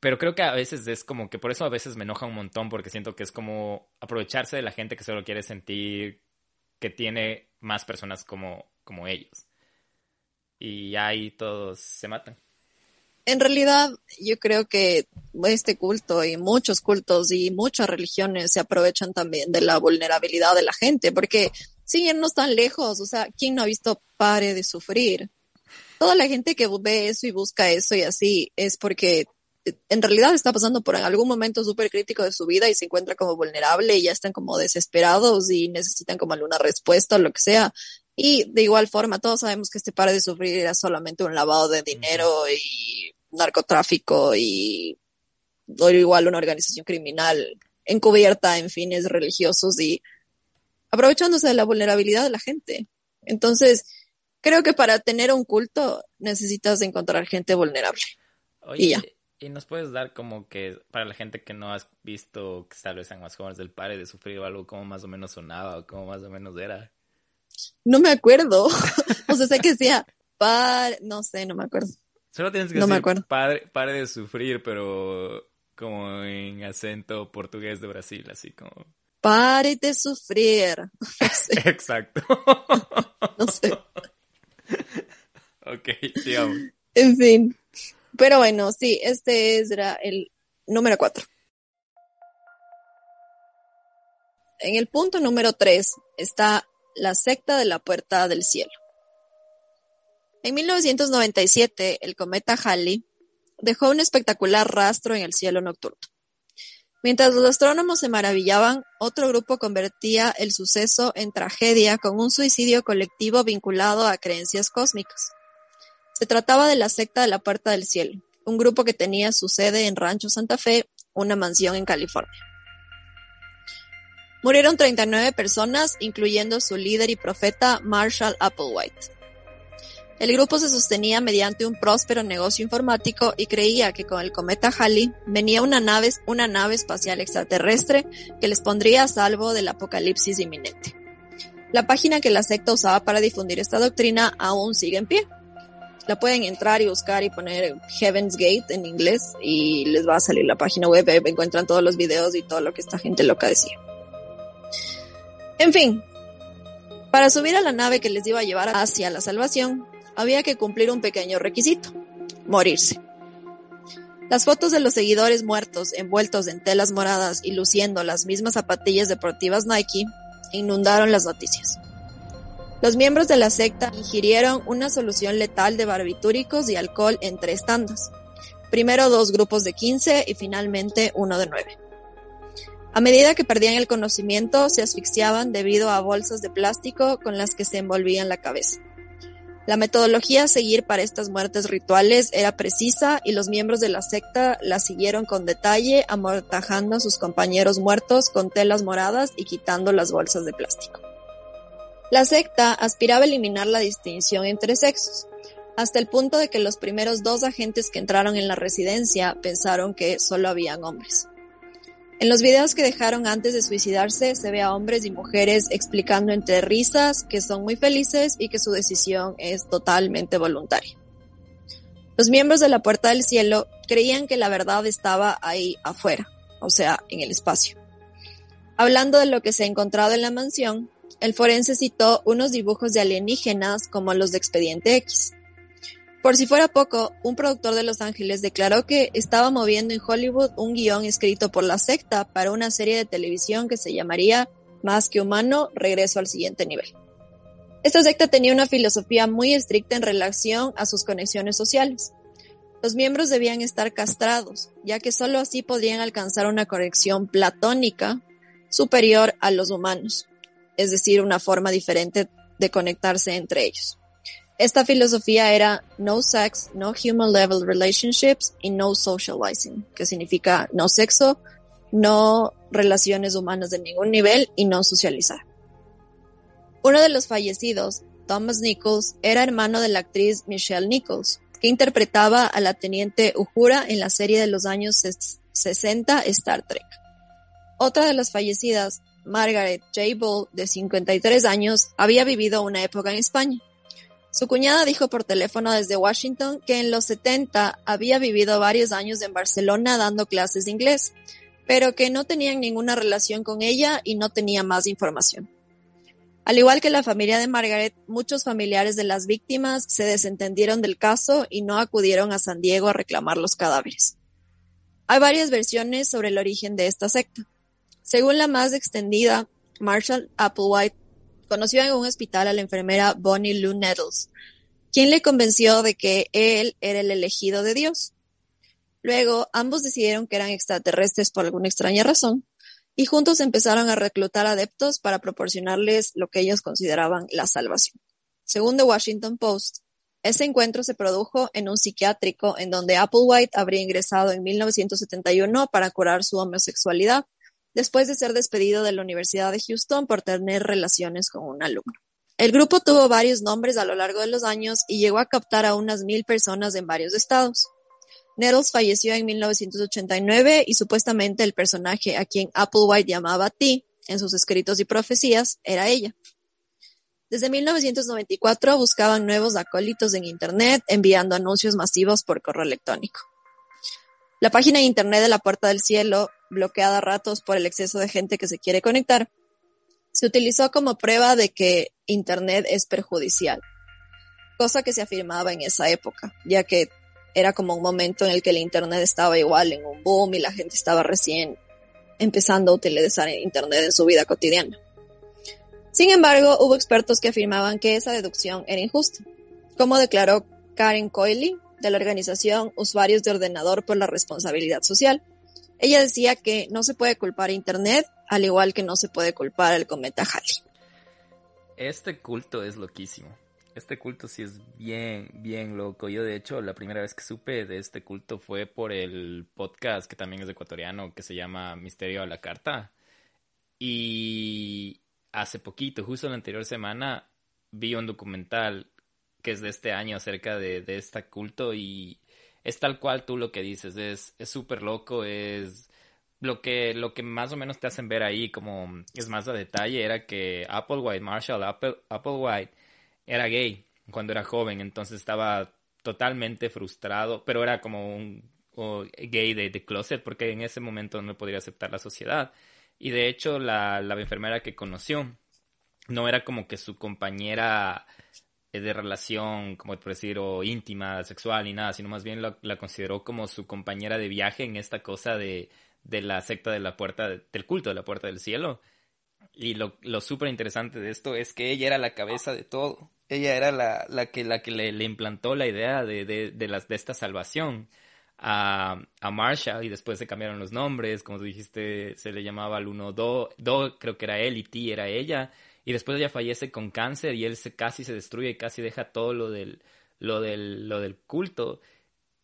pero creo que a veces es como que por eso a veces me enoja un montón porque siento que es como aprovecharse de la gente que solo quiere sentir que tiene más personas como, como ellos. Y ahí todos se matan. En realidad, yo creo que este culto y muchos cultos y muchas religiones se aprovechan también de la vulnerabilidad de la gente, porque sin no tan lejos, o sea, ¿quién no ha visto pare de sufrir? Toda la gente que ve eso y busca eso y así es porque en realidad está pasando por algún momento súper crítico de su vida y se encuentra como vulnerable y ya están como desesperados y necesitan como alguna respuesta o lo que sea. Y de igual forma, todos sabemos que este par de sufrir era solamente un lavado de dinero y narcotráfico y o igual una organización criminal encubierta en fines religiosos y aprovechándose de la vulnerabilidad de la gente. Entonces, creo que para tener un culto necesitas encontrar gente vulnerable. y ya. ¿Y nos puedes dar como que, para la gente que no has visto, que tal vez sean más jóvenes del pare de sufrir o algo, cómo más o menos sonaba o cómo más o menos era? No me acuerdo. o sea, sé que decía pare, no sé, no me acuerdo. Solo tienes que decir Pare, pare de sufrir, pero como en acento portugués de Brasil, así como... Pare de sufrir. Exacto. no sé. ok, sigamos. En fin. Pero bueno, sí, este era el número cuatro. En el punto número tres está la secta de la puerta del cielo. En 1997, el cometa Halley dejó un espectacular rastro en el cielo nocturno. Mientras los astrónomos se maravillaban, otro grupo convertía el suceso en tragedia con un suicidio colectivo vinculado a creencias cósmicas. Se trataba de la secta de la Puerta del Cielo, un grupo que tenía su sede en Rancho Santa Fe, una mansión en California. Murieron 39 personas, incluyendo su líder y profeta Marshall Applewhite. El grupo se sostenía mediante un próspero negocio informático y creía que con el cometa Halley venía una nave, una nave espacial extraterrestre que les pondría a salvo del apocalipsis inminente. La página que la secta usaba para difundir esta doctrina aún sigue en pie. La pueden entrar y buscar y poner Heaven's Gate en inglés y les va a salir la página web, encuentran todos los videos y todo lo que esta gente loca decía. En fin, para subir a la nave que les iba a llevar hacia la salvación, había que cumplir un pequeño requisito, morirse. Las fotos de los seguidores muertos envueltos en telas moradas y luciendo las mismas zapatillas deportivas Nike inundaron las noticias. Los miembros de la secta ingirieron una solución letal de barbitúricos y alcohol en tres tandas. Primero dos grupos de 15 y finalmente uno de 9. A medida que perdían el conocimiento, se asfixiaban debido a bolsas de plástico con las que se envolvían la cabeza. La metodología a seguir para estas muertes rituales era precisa y los miembros de la secta la siguieron con detalle, amortajando a sus compañeros muertos con telas moradas y quitando las bolsas de plástico. La secta aspiraba a eliminar la distinción entre sexos, hasta el punto de que los primeros dos agentes que entraron en la residencia pensaron que solo habían hombres. En los videos que dejaron antes de suicidarse se ve a hombres y mujeres explicando entre risas que son muy felices y que su decisión es totalmente voluntaria. Los miembros de la Puerta del Cielo creían que la verdad estaba ahí afuera, o sea, en el espacio. Hablando de lo que se ha encontrado en la mansión, el forense citó unos dibujos de alienígenas como los de Expediente X. Por si fuera poco, un productor de Los Ángeles declaró que estaba moviendo en Hollywood un guion escrito por la secta para una serie de televisión que se llamaría Más que humano, regreso al siguiente nivel. Esta secta tenía una filosofía muy estricta en relación a sus conexiones sociales. Los miembros debían estar castrados, ya que sólo así podrían alcanzar una conexión platónica superior a los humanos, es decir, una forma diferente de conectarse entre ellos. Esta filosofía era no sex, no human level relationships y no socializing, que significa no sexo, no relaciones humanas de ningún nivel y no socializar. Uno de los fallecidos, Thomas Nichols, era hermano de la actriz Michelle Nichols, que interpretaba a la teniente Uhura en la serie de los años 60 Star Trek. Otra de las fallecidas, Margaret J. Bull, de 53 años, había vivido una época en España su cuñada dijo por teléfono desde Washington que en los 70 había vivido varios años en Barcelona dando clases de inglés, pero que no tenían ninguna relación con ella y no tenía más información. Al igual que la familia de Margaret, muchos familiares de las víctimas se desentendieron del caso y no acudieron a San Diego a reclamar los cadáveres. Hay varias versiones sobre el origen de esta secta. Según la más extendida, Marshall Applewhite conoció en un hospital a la enfermera Bonnie Lou Nettles, quien le convenció de que él era el elegido de Dios. Luego, ambos decidieron que eran extraterrestres por alguna extraña razón, y juntos empezaron a reclutar adeptos para proporcionarles lo que ellos consideraban la salvación. Según The Washington Post, ese encuentro se produjo en un psiquiátrico en donde Applewhite habría ingresado en 1971 para curar su homosexualidad después de ser despedido de la Universidad de Houston por tener relaciones con un alumno. El grupo tuvo varios nombres a lo largo de los años y llegó a captar a unas mil personas en varios estados. Nettles falleció en 1989 y supuestamente el personaje a quien Applewhite llamaba T en sus escritos y profecías era ella. Desde 1994 buscaban nuevos acólitos en Internet enviando anuncios masivos por correo electrónico. La página de Internet de la Puerta del Cielo bloqueada a ratos por el exceso de gente que se quiere conectar, se utilizó como prueba de que Internet es perjudicial, cosa que se afirmaba en esa época, ya que era como un momento en el que el Internet estaba igual en un boom y la gente estaba recién empezando a utilizar Internet en su vida cotidiana. Sin embargo, hubo expertos que afirmaban que esa deducción era injusta, como declaró Karen Coyley de la organización Usuarios de Ordenador por la Responsabilidad Social, ella decía que no se puede culpar a Internet, al igual que no se puede culpar al cometa Halley. Este culto es loquísimo. Este culto sí es bien, bien loco. Yo, de hecho, la primera vez que supe de este culto fue por el podcast que también es ecuatoriano, que se llama Misterio a la Carta. Y hace poquito, justo la anterior semana, vi un documental que es de este año acerca de, de este culto y es tal cual tú lo que dices, es súper loco, es lo que, lo que más o menos te hacen ver ahí, como es más a detalle, era que Applewhite, Marshall Apple, Applewhite, era gay cuando era joven, entonces estaba totalmente frustrado, pero era como un gay de, de, closet, porque en ese momento no podría aceptar la sociedad. Y de hecho, la, la enfermera que conoció no era como que su compañera eh, de relación, como por decir, o íntima, sexual, ni nada, sino más bien la consideró como su compañera de viaje en esta cosa de, de la secta de la puerta, del culto de la puerta del cielo. Y lo, lo súper interesante de esto es que ella era la cabeza de todo. Ella era la, la que, la que le, le implantó la idea de, de, de, las, de esta salvación a, a Marshall y después se cambiaron los nombres. Como tú dijiste, se le llamaba al uno Do, Do creo que era él y Ti era ella. Y después ella fallece con cáncer y él se, casi se destruye casi deja todo lo del, lo del, lo del culto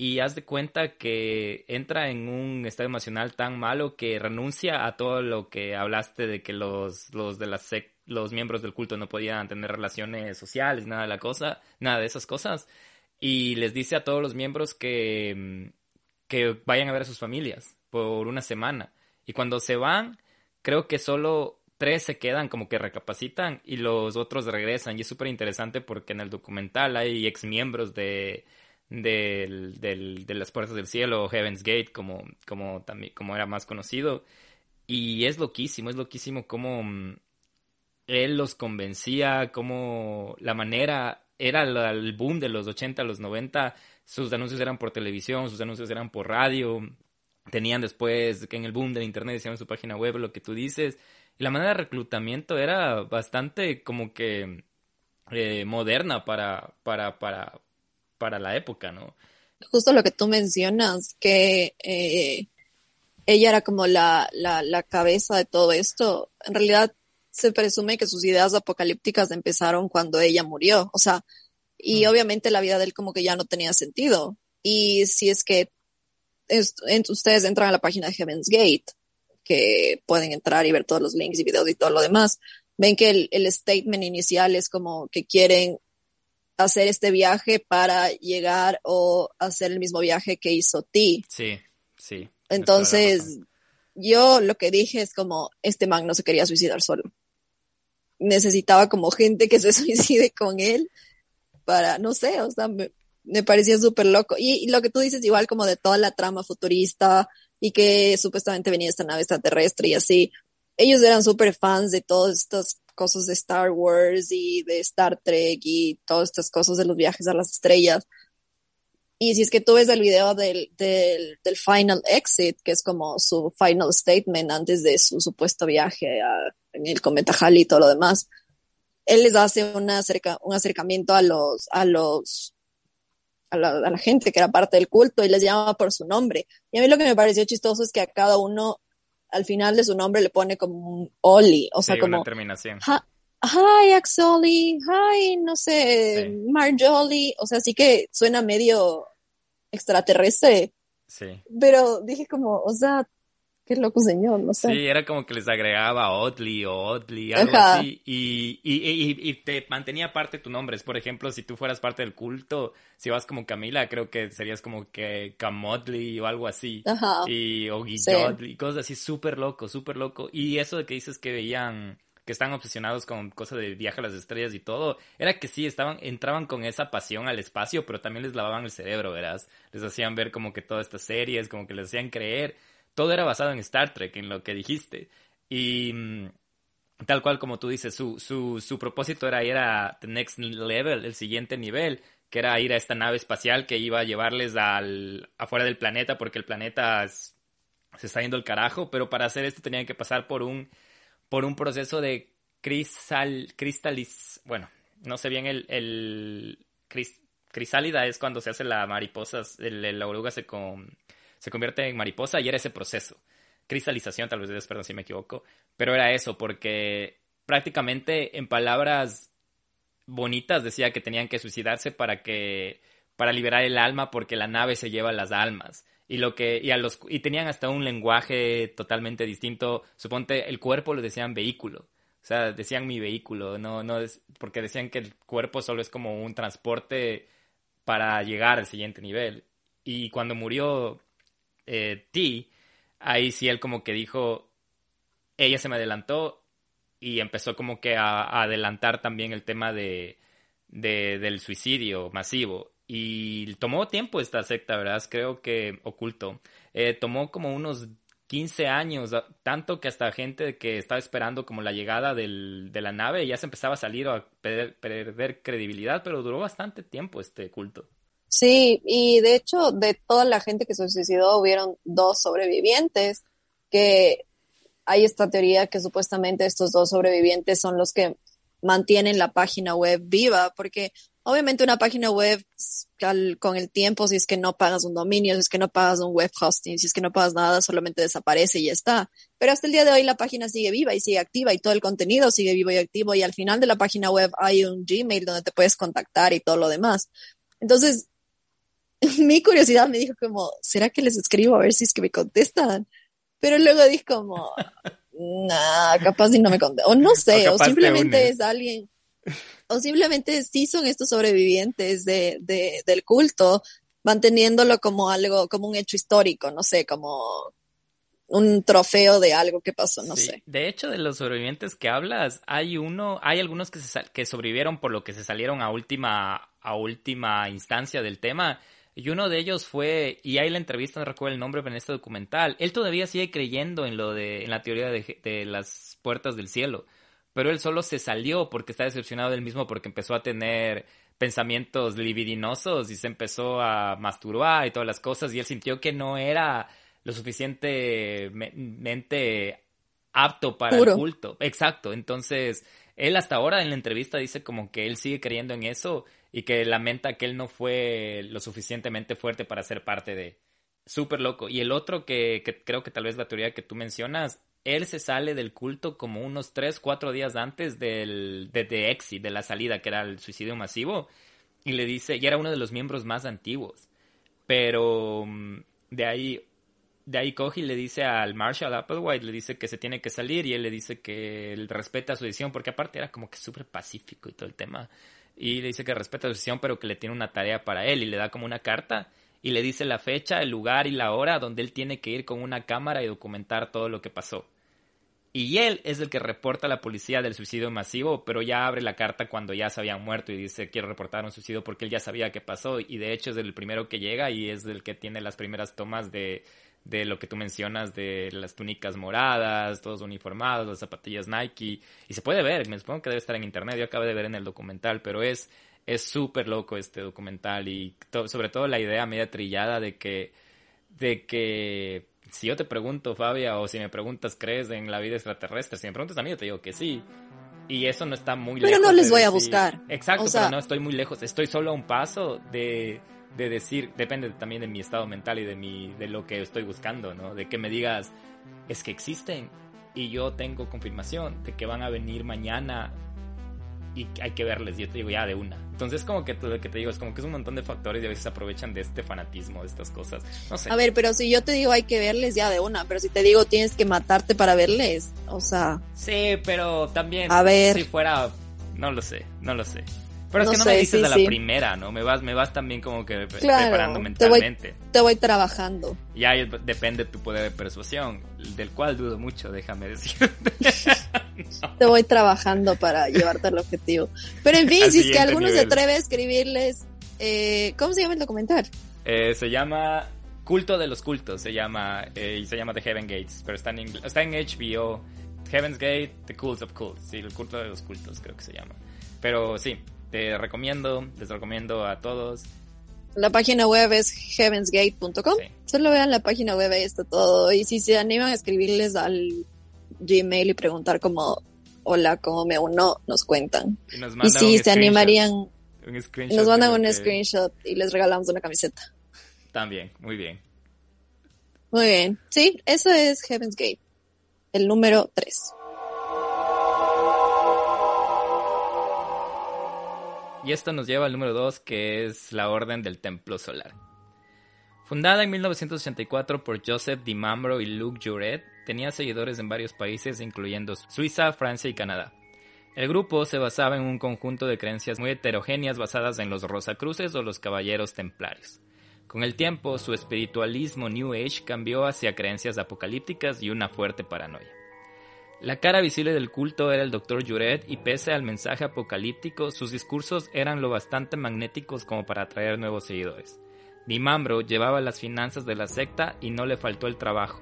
y haz de cuenta que entra en un estado emocional tan malo que renuncia a todo lo que hablaste de que los, los de la los miembros del culto no podían tener relaciones sociales, nada de la cosa, nada de esas cosas. Y les dice a todos los miembros que, que vayan a ver a sus familias por una semana. Y cuando se van, creo que solo tres se quedan como que recapacitan y los otros regresan. Y es súper interesante porque en el documental hay ex miembros de, del, del, de las puertas del cielo, Heaven's Gate, como, como, también, como era más conocido. Y es loquísimo, es loquísimo cómo mm, él los convencía, cómo la manera era el boom de los 80 a los 90, sus anuncios eran por televisión, sus anuncios eran por radio, tenían después que en el boom del internet en su página web lo que tú dices, y la manera de reclutamiento era bastante como que eh, moderna para, para, para, para la época, ¿no? Justo lo que tú mencionas, que eh, ella era como la, la, la cabeza de todo esto. En realidad se presume que sus ideas apocalípticas empezaron cuando ella murió. O sea, y mm. obviamente la vida de él como que ya no tenía sentido. Y si es que ustedes entran a la página de Heaven's Gate, que pueden entrar y ver todos los links y videos y todo lo demás, ven que el, el statement inicial es como que quieren hacer este viaje para llegar o hacer el mismo viaje que hizo Ti. Sí, sí. Entonces, yo lo que dije es como, este man no se quería suicidar solo. Necesitaba como gente que se suicide con él para, no sé, o sea, me, parecía súper loco. Y, y, lo que tú dices igual como de toda la trama futurista y que supuestamente venía esta nave extraterrestre y así. Ellos eran súper fans de todos estos cosas de Star Wars y de Star Trek y todas estas cosas de los viajes a las estrellas. Y si es que tú ves el video del, del, del Final Exit, que es como su final statement antes de su supuesto viaje a, en el cometa Halley y todo lo demás, él les hace una acerca, un acercamiento a los, a los, a la, a la, gente que era parte del culto y les llama por su nombre. Y a mí lo que me pareció chistoso es que a cada uno al final de su nombre le pone como un Oli, o sea, como... Una terminación. Hi, Axoli, hi, no sé, sí. Marjolly, o sea, sí que suena medio extraterrestre. Sí. Pero dije como, o sea, qué loco señor, no sé. Sí, era como que les agregaba Oddly o Oddly, algo así, y, y, y, y, te mantenía parte de tu nombre. Por ejemplo, si tú fueras parte del culto, si vas como Camila, creo que serías como que Camodly o algo así. Ajá. Y, o Guillotly, cosas así, súper loco, súper loco. Y eso de que dices que veían que están obsesionados con cosas de viaje a las estrellas y todo, era que sí, estaban, entraban con esa pasión al espacio, pero también les lavaban el cerebro, ¿verdad? Les hacían ver como que todas estas series, como que les hacían creer todo era basado en Star Trek, en lo que dijiste. Y mm, tal cual como tú dices, su, su, su propósito era ir a the next level, el siguiente nivel, que era ir a esta nave espacial que iba a llevarles al, afuera del planeta porque el planeta se está yendo al carajo, pero para hacer esto tenían que pasar por un, por un proceso de cristal, cristaliz, bueno, no sé bien el, el crisálida es cuando se hace la mariposa, la oruga se con, se convierte en mariposa y era ese proceso. Cristalización, tal vez, perdón si me equivoco, pero era eso, porque prácticamente en palabras bonitas decía que tenían que suicidarse para que para liberar el alma porque la nave se lleva las almas y lo que y a los y tenían hasta un lenguaje totalmente distinto suponte el cuerpo lo decían vehículo O sea, decían mi vehículo, no, no porque decían que el cuerpo solo es como un transporte para llegar al siguiente nivel. Y cuando murió eh, ahí sí él como que dijo, ella se me adelantó y empezó como que a, adelantar también el tema de, del suicidio masivo. Y tomó tiempo esta secta, ¿verdad? Creo que oculto. Eh, tomó como unos 15 años, tanto que hasta gente que estaba esperando como la llegada del, de la nave ya se empezaba a salir o a perder credibilidad, pero duró bastante tiempo este culto. Sí, y de hecho, de toda la gente que se suicidó, hubieron dos sobrevivientes, que hay esta teoría que supuestamente estos dos sobrevivientes son los que mantienen la página web viva, porque obviamente una página web con el tiempo, si es que no pagas un dominio, si es que no pagas un web hosting, si es que no pagas nada, solamente desaparece y ya está. Pero hasta el día de hoy la página sigue viva y sigue activa y todo el contenido sigue vivo y activo y al final de la página web hay un Gmail donde te puedes contactar y todo lo demás. Entonces, mi curiosidad me dijo como, ¿será que les escribo a ver si es que me contestan? Pero luego dije como, nah, capaz si no me contestan. O no sé, o, simplemente es alguien, o simplemente sí son estos sobrevivientes de, de, del culto, manteniéndolo como algo, como un hecho histórico, no sé, como un trofeo de algo que pasó, no sé. De hecho, de los sobrevivientes que hablas, hay uno, hay algunos que, se, que sobrevivieron por lo que se salieron a última, a última instancia del tema y uno de ellos fue, y hay la entrevista, no recuerdo el nombre, pero en este documental, él todavía sigue creyendo en lo de, en la teoría de, de las puertas del cielo. Pero él solo se salió porque está decepcionado del mismo porque empezó a tener pensamientos libidinosos y se empezó a masturbar y todas las cosas y él sintió que no era lo suficientemente apto para el culto. Exacto. Entonces, él hasta ahora en la entrevista dice como que él sigue creyendo en eso y que lamenta que él no fue lo suficientemente fuerte para ser parte de. Súper loco. Y el otro que, creo que tal vez la teoría que tú mencionas, él se sale del culto como unos 3, 4 días antes del, de, exit, de la salida, que era el suicidio masivo, y le dice, y era uno de los miembros más antiguos. Pero mm, de ahí, de ahí coge y le dice al Marshall Applewhite, le dice que se tiene que salir y él le dice que él respeta su decisión, porque aparte era como que súper pacífico y todo el tema y le dice que respeta su decisión, pero que le tiene una tarea para él y le da como una carta y le dice la fecha, el lugar y la hora donde él tiene que ir con una cámara y documentar todo lo que pasó. Y él es el que reporta a la policía del suicidio masivo, pero ya abre la carta cuando ya se habían muerto y dice quiero reportar un suicidio porque él ya sabía qué pasó y de hecho es el primero que llega y es el que tiene las primeras tomas de de lo que tú mencionas de las túnicas moradas, todos uniformados, las zapatillas Nike, y se puede ver, me supongo que debe estar en internet, yo acabo de ver en el documental, pero es es súper loco este documental y sobre todo la idea media trillada de que de que si yo te pregunto, Fabia, o si me preguntas, ¿crees en la vida extraterrestre? Si me preguntas a mí, yo te digo que sí. Y eso no está muy lejos. Pero no les voy a buscar. Exacto, pero no estoy muy lejos. Estoy solo a un paso de de decir, depende también de mi estado mental y de mi, de lo que estoy buscando, ¿no? De que me digas, es que existen y yo tengo confirmación de que van a venir mañana y hay que verles. Yo te digo ya de una. Entonces, como que lo que te digo es como que es un montón de factores y a veces aprovechan de este fanatismo, de estas cosas. No sé. A ver, pero si yo te digo hay que verles ya de una, pero si te digo tienes que matarte para verles, o sea. Sí, pero también. A ver. Si fuera. No lo sé, no lo sé. Pero es que no me dices a la primera, ¿no? Me vas, me vas también como que preparando mentalmente. Te voy, trabajando. Ya depende de tu poder de persuasión, del cual dudo mucho, déjame decirte. Te voy trabajando para llevarte al objetivo. Pero en fin, si es que alguno se atreve a escribirles, eh, ¿cómo se llama el documental? Eh, se llama Culto de los Cultos, se llama, eh, y se llama The Heaven Gates, pero está en, está en HBO. Heaven's Gate, The Cults of Cults, sí, el culto de los cultos creo que se llama. Pero sí, te recomiendo, les recomiendo a todos. La página web es heavensgate.com. Solo vean la página web, ahí está todo. Y si se animan a escribirles al Gmail y preguntar como, hola, ¿cómo me uno? Nos cuentan. Y, si se animarían, nos mandan un screenshot y les regalamos una camiseta. También, muy bien. Muy bien. Sí, eso es Heaven's Gate, el número 3. Y esto nos lleva al número 2, que es la Orden del Templo Solar. Fundada en 1984 por Joseph DiMambro y Luke Juret, tenía seguidores en varios países incluyendo Suiza, Francia y Canadá. El grupo se basaba en un conjunto de creencias muy heterogéneas basadas en los Rosacruces o los Caballeros Templarios. Con el tiempo, su espiritualismo New Age cambió hacia creencias apocalípticas y una fuerte paranoia. La cara visible del culto era el Dr. Juret y pese al mensaje apocalíptico, sus discursos eran lo bastante magnéticos como para atraer nuevos seguidores. Dimambro llevaba las finanzas de la secta y no le faltó el trabajo,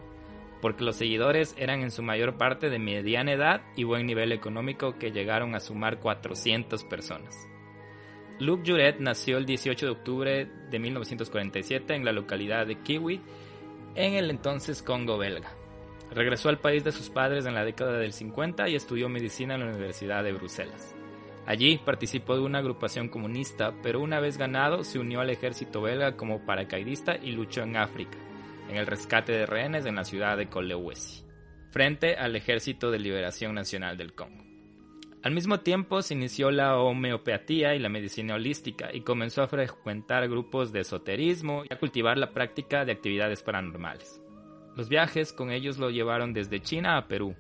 porque los seguidores eran en su mayor parte de mediana edad y buen nivel económico que llegaron a sumar 400 personas. Luke Juret nació el 18 de octubre de 1947 en la localidad de Kiwi, en el entonces Congo belga. Regresó al país de sus padres en la década del 50 y estudió medicina en la Universidad de Bruselas. Allí participó de una agrupación comunista, pero una vez ganado se unió al ejército belga como paracaidista y luchó en África, en el rescate de rehenes en la ciudad de Kolwezi, frente al Ejército de Liberación Nacional del Congo. Al mismo tiempo se inició la homeopatía y la medicina holística y comenzó a frecuentar grupos de esoterismo y a cultivar la práctica de actividades paranormales. Los viajes con ellos lo llevaron desde China a Perú.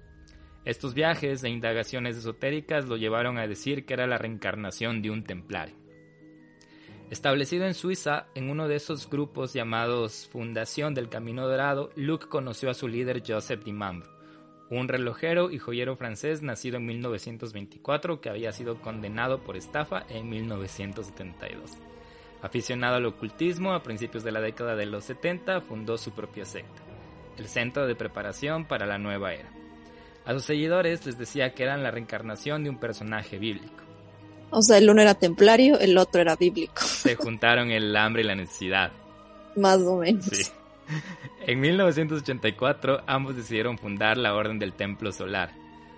Estos viajes e indagaciones esotéricas lo llevaron a decir que era la reencarnación de un templario. Establecido en Suiza, en uno de esos grupos llamados Fundación del Camino Dorado, Luke conoció a su líder Joseph Dimambro un relojero y joyero francés nacido en 1924 que había sido condenado por estafa en 1972. Aficionado al ocultismo, a principios de la década de los 70 fundó su propia secta, el Centro de Preparación para la Nueva Era. A sus seguidores les decía que eran la reencarnación de un personaje bíblico. O sea, el uno era templario, el otro era bíblico. Se juntaron el hambre y la necesidad. Más o menos. Sí. En 1984 ambos decidieron fundar la Orden del Templo Solar.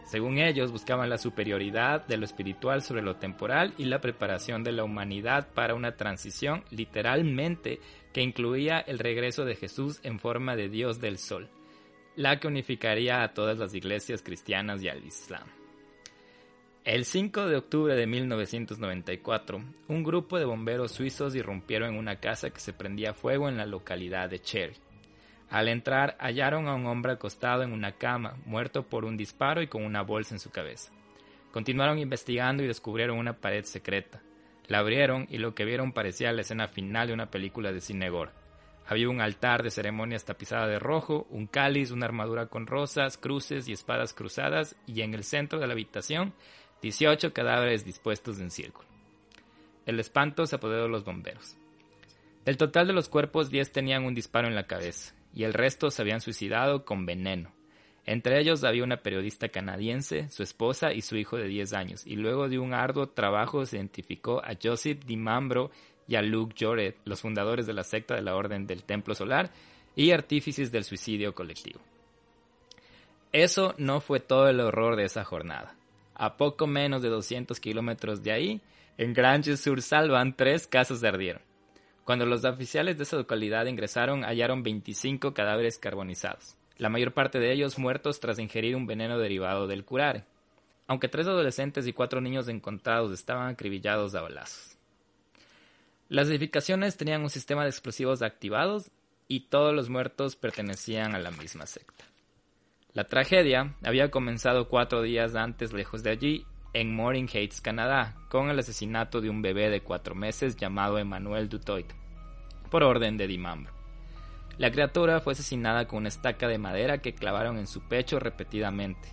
Según ellos, buscaban la superioridad de lo espiritual sobre lo temporal y la preparación de la humanidad para una transición literalmente que incluía el regreso de Jesús en forma de Dios del Sol, la que unificaría a todas las iglesias cristianas y al Islam. El 5 de octubre de 1994, un grupo de bomberos suizos irrumpieron en una casa que se prendía fuego en la localidad de Cherry. Al entrar hallaron a un hombre acostado en una cama, muerto por un disparo y con una bolsa en su cabeza. Continuaron investigando y descubrieron una pared secreta. La abrieron y lo que vieron parecía la escena final de una película de cine gore. Había un altar de ceremonias tapizada de rojo, un cáliz, una armadura con rosas, cruces y espadas cruzadas, y en el centro de la habitación 18 cadáveres dispuestos en círculo. El espanto se apoderó de los bomberos. Del total de los cuerpos, 10 tenían un disparo en la cabeza, y el resto se habían suicidado con veneno. Entre ellos había una periodista canadiense, su esposa y su hijo de 10 años, y luego de un arduo trabajo se identificó a Joseph Dimambro y a Luke Joret, los fundadores de la secta de la Orden del Templo Solar y artífices del suicidio colectivo. Eso no fue todo el horror de esa jornada. A poco menos de 200 kilómetros de ahí, en Grange-sur-Salvan, tres casas ardieron. Cuando los oficiales de esa localidad ingresaron, hallaron 25 cadáveres carbonizados, la mayor parte de ellos muertos tras ingerir un veneno derivado del curare, aunque tres adolescentes y cuatro niños encontrados estaban acribillados a balazos. Las edificaciones tenían un sistema de explosivos activados y todos los muertos pertenecían a la misma secta. La tragedia había comenzado cuatro días antes lejos de allí, en Mooring Heights, Canadá, con el asesinato de un bebé de cuatro meses llamado Emmanuel Dutoit, por orden de Dimambro. La criatura fue asesinada con una estaca de madera que clavaron en su pecho repetidamente.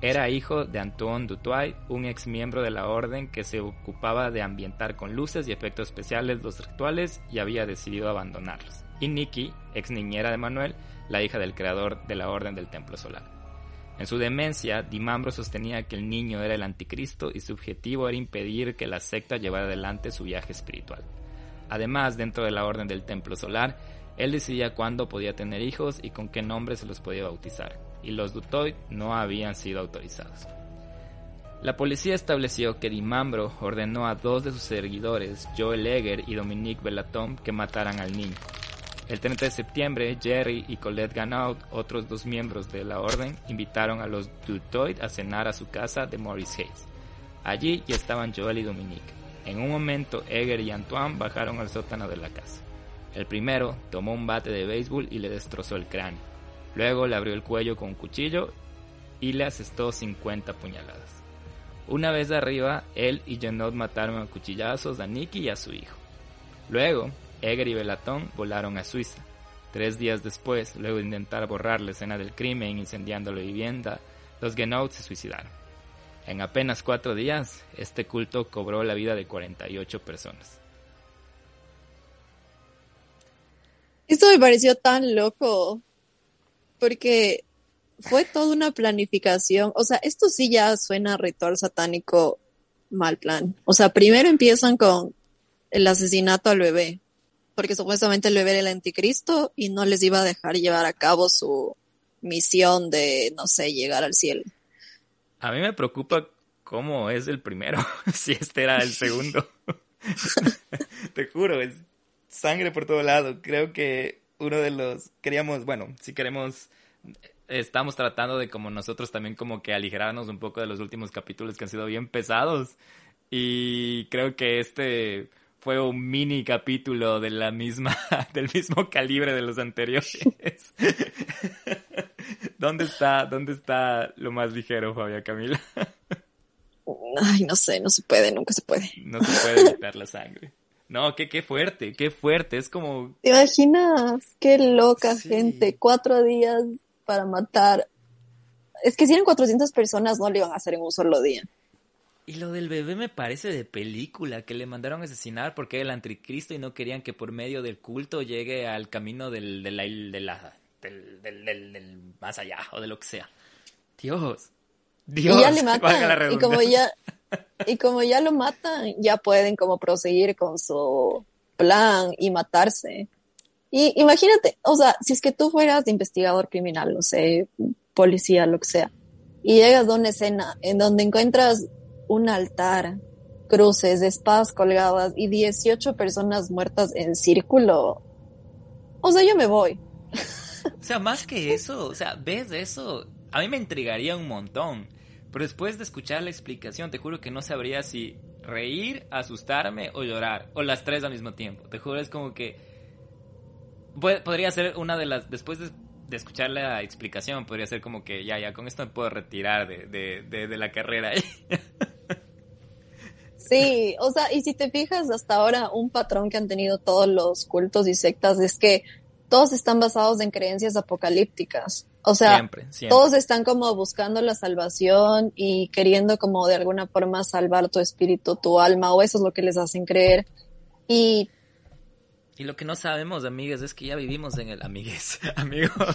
Era hijo de Antoine Dutoit, un ex miembro de la orden que se ocupaba de ambientar con luces y efectos especiales los rituales y había decidido abandonarlos. Y Nikki, ex niñera de Manuel, la hija del creador de la Orden del Templo Solar. En su demencia, Dimambro sostenía que el niño era el anticristo y su objetivo era impedir que la secta llevara adelante su viaje espiritual. Además, dentro de la Orden del Templo Solar, él decidía cuándo podía tener hijos y con qué nombre se los podía bautizar, y los Dutoy no habían sido autorizados. La policía estableció que Dimambro ordenó a dos de sus seguidores, Joel Egger y Dominique Belatom, que mataran al niño, el 30 de septiembre, Jerry y Colette Ganaud, otros dos miembros de la orden, invitaron a los Dutoit a cenar a su casa de Morris Hayes. Allí ya estaban Joel y Dominique. En un momento, Egger y Antoine bajaron al sótano de la casa. El primero tomó un bate de béisbol y le destrozó el cráneo. Luego le abrió el cuello con un cuchillo y le asestó 50 puñaladas. Una vez arriba, él y Janot mataron a cuchillazos a Nicky y a su hijo. Luego, Eger y Belatón volaron a Suiza. Tres días después, luego de intentar borrar la escena del crimen incendiando la vivienda, los Genoud se suicidaron. En apenas cuatro días, este culto cobró la vida de 48 personas. Esto me pareció tan loco, porque fue toda una planificación. O sea, esto sí ya suena a ritual satánico mal plan. O sea, primero empiezan con el asesinato al bebé, porque supuestamente el bebé era el anticristo y no les iba a dejar llevar a cabo su misión de, no sé, llegar al cielo. A mí me preocupa cómo es el primero, si este era el segundo. Te juro, es sangre por todo lado. Creo que uno de los queríamos, bueno, si queremos estamos tratando de como nosotros también como que aligerarnos un poco de los últimos capítulos que han sido bien pesados y creo que este fue un mini capítulo de la misma del mismo calibre de los anteriores. ¿Dónde está dónde está lo más ligero, Fabia Camila? Ay, no sé, no se puede, nunca se puede. No se puede evitar la sangre. No, qué, qué fuerte, qué fuerte, es como... ¿Te imaginas? Qué loca gente, cuatro días para matar. Es que si eran 400 personas no lo iban a hacer en un solo día. Y lo del bebé me parece de película, que le mandaron a asesinar porque era el anticristo y no querían que por medio del culto llegue al camino del, del, del, del más allá o de lo que sea. Dios. Dios. Y ya le matan. Y como ya, y como ya lo matan, ya pueden como proseguir con su plan y matarse. Y imagínate, o sea, si es que tú fueras investigador criminal, no sé, policía, lo que sea, y llegas a una escena en donde encuentras un altar, cruces, espadas colgadas y 18 personas muertas en círculo, o sea, yo me voy. O sea, más que eso, o sea, ves eso, a mí me intrigaría un montón. Pero después de escuchar la explicación, te juro que no sabría si reír, asustarme o llorar. O las tres al mismo tiempo. Te juro, es como que... podría ser una de las... Después de, escuchar la explicación, podría ser como que ya, ya, con esto me puedo retirar de, de, de la carrera. Sí, o sea, y si te fijas hasta ahora, un patrón que han tenido todos los cultos y sectas es que todos están basados en creencias apocalípticas. O sea, todos están como buscando la salvación y queriendo como de alguna forma salvar tu espíritu, tu alma, o eso es lo que les hacen creer. Y y lo que no sabemos, amigas, es que ya vivimos en el... Amigues, amigos,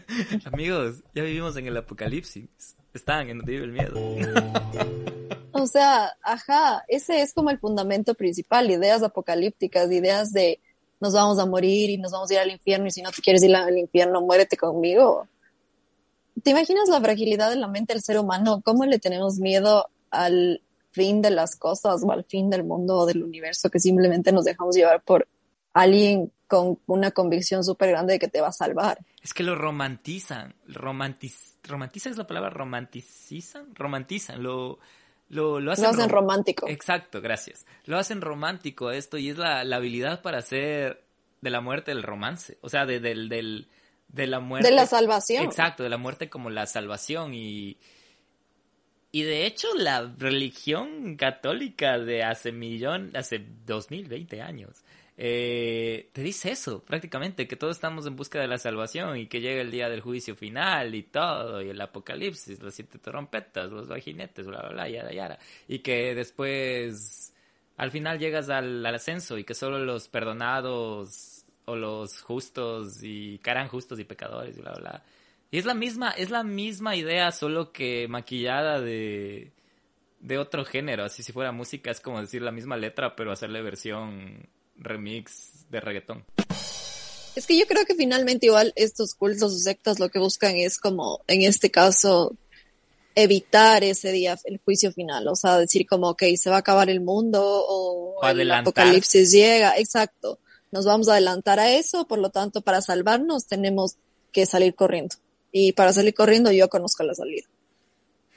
amigos, ya vivimos en el apocalipsis. Están en donde vive el miedo. o sea, ajá, ese es como el fundamento principal, ideas apocalípticas, ideas de nos vamos a morir y nos vamos a ir al infierno y si no te quieres ir al infierno, muérete conmigo. ¿Te imaginas la fragilidad de la mente del ser humano? ¿Cómo le tenemos miedo al fin de las cosas o al fin del mundo o del universo que simplemente nos dejamos llevar por alguien con una convicción súper grande de que te va a salvar? Es que lo romantizan. Romantiz ¿Romantizan es la palabra? ¿Romanticizan? Romantizan. Lo, lo, lo hacen, romántico. Exacto, gracias. Lo hacen romántico esto y es la, la habilidad para hacer de la muerte el romance. O sea, de, del, del de la muerte. De la salvación. Exacto, de la muerte como la salvación y... Y de hecho la religión católica de hace millón, hace 2020 años, eh, te dice eso prácticamente, que todos estamos en busca de la salvación y que llega el día del juicio final y todo, y el apocalipsis, las siete trompetas, los vaginetes, bla, bla, bla, yara, yara. Y que después, al final llegas al ascenso y que solo los perdonados o los justos y caran justos y pecadores y bla bla. Y es la misma, es la misma idea, solo que maquillada de, de otro género. Así si fuera música es como decir la misma letra, pero hacerle versión remix de reggaetón. Es que yo creo que finalmente igual estos cultos o sectas lo que buscan es como, en este caso, evitar ese día el juicio final, o sea, decir como, ok, se va a acabar el mundo o, el apocalipsis llega, exacto nos vamos a adelantar a eso, por lo tanto, para salvarnos tenemos que salir corriendo. Y para salir corriendo yo conozco la salida.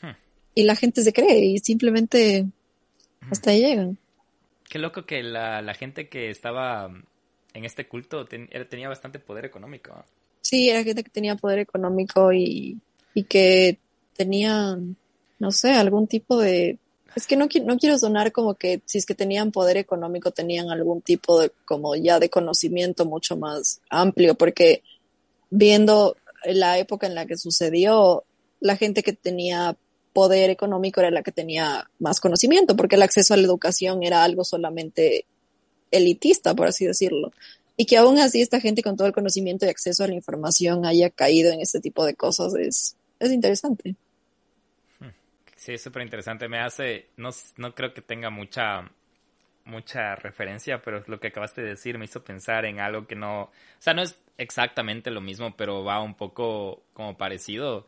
Hmm. Y la gente se cree y simplemente hasta ahí llegan. Qué loco que la, gente que estaba en este culto tenía bastante poder económico. Sí, era gente que tenía poder económico y, y que tenía, no sé, algún tipo de... Es que no, no quiero sonar como que si es que tenían poder económico tenían algún tipo de como ya de conocimiento mucho más amplio, porque viendo la época en la que sucedió, la gente que tenía poder económico era la que tenía más conocimiento, porque el acceso a la educación era algo solamente elitista, por así decirlo. Y que aún así esta gente con todo el conocimiento y acceso a la información haya caído en este tipo de cosas es, es interesante. Sí, es súper interesante. Me hace, no, no creo que tenga mucha, mucha referencia, pero lo que acabaste de decir me hizo pensar en algo que no, o sea, no es exactamente lo mismo, pero va un poco como parecido.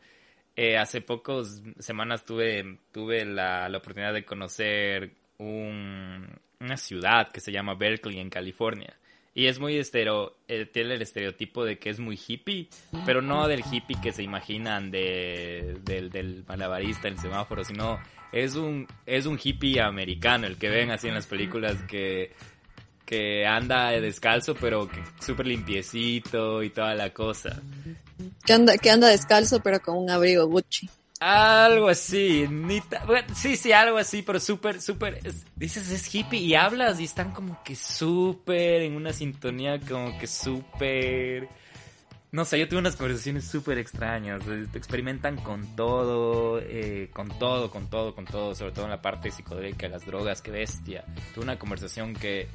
Eh, hace pocas semanas tuve, tuve la, la oportunidad de conocer un, una ciudad que se llama Berkeley en California. Y es muy estero, eh, tiene el estereotipo de que es muy hippie, pero no del hippie que se imaginan de, del, del malabarista el semáforo, sino es un, es un hippie americano, el que ven así en las películas que, que anda descalzo, pero súper limpiecito y toda la cosa. Que anda, que anda descalzo, pero con un abrigo Gucci. Algo así, ni sí, sí, algo así, pero súper, súper, dices es hippie y hablas y están como que súper en una sintonía como que súper, no sé, yo tuve unas conversaciones súper extrañas, eh, experimentan con todo, eh, con todo, con todo, con todo, sobre todo en la parte psicodélica, las drogas, qué bestia. Tuve una conversación que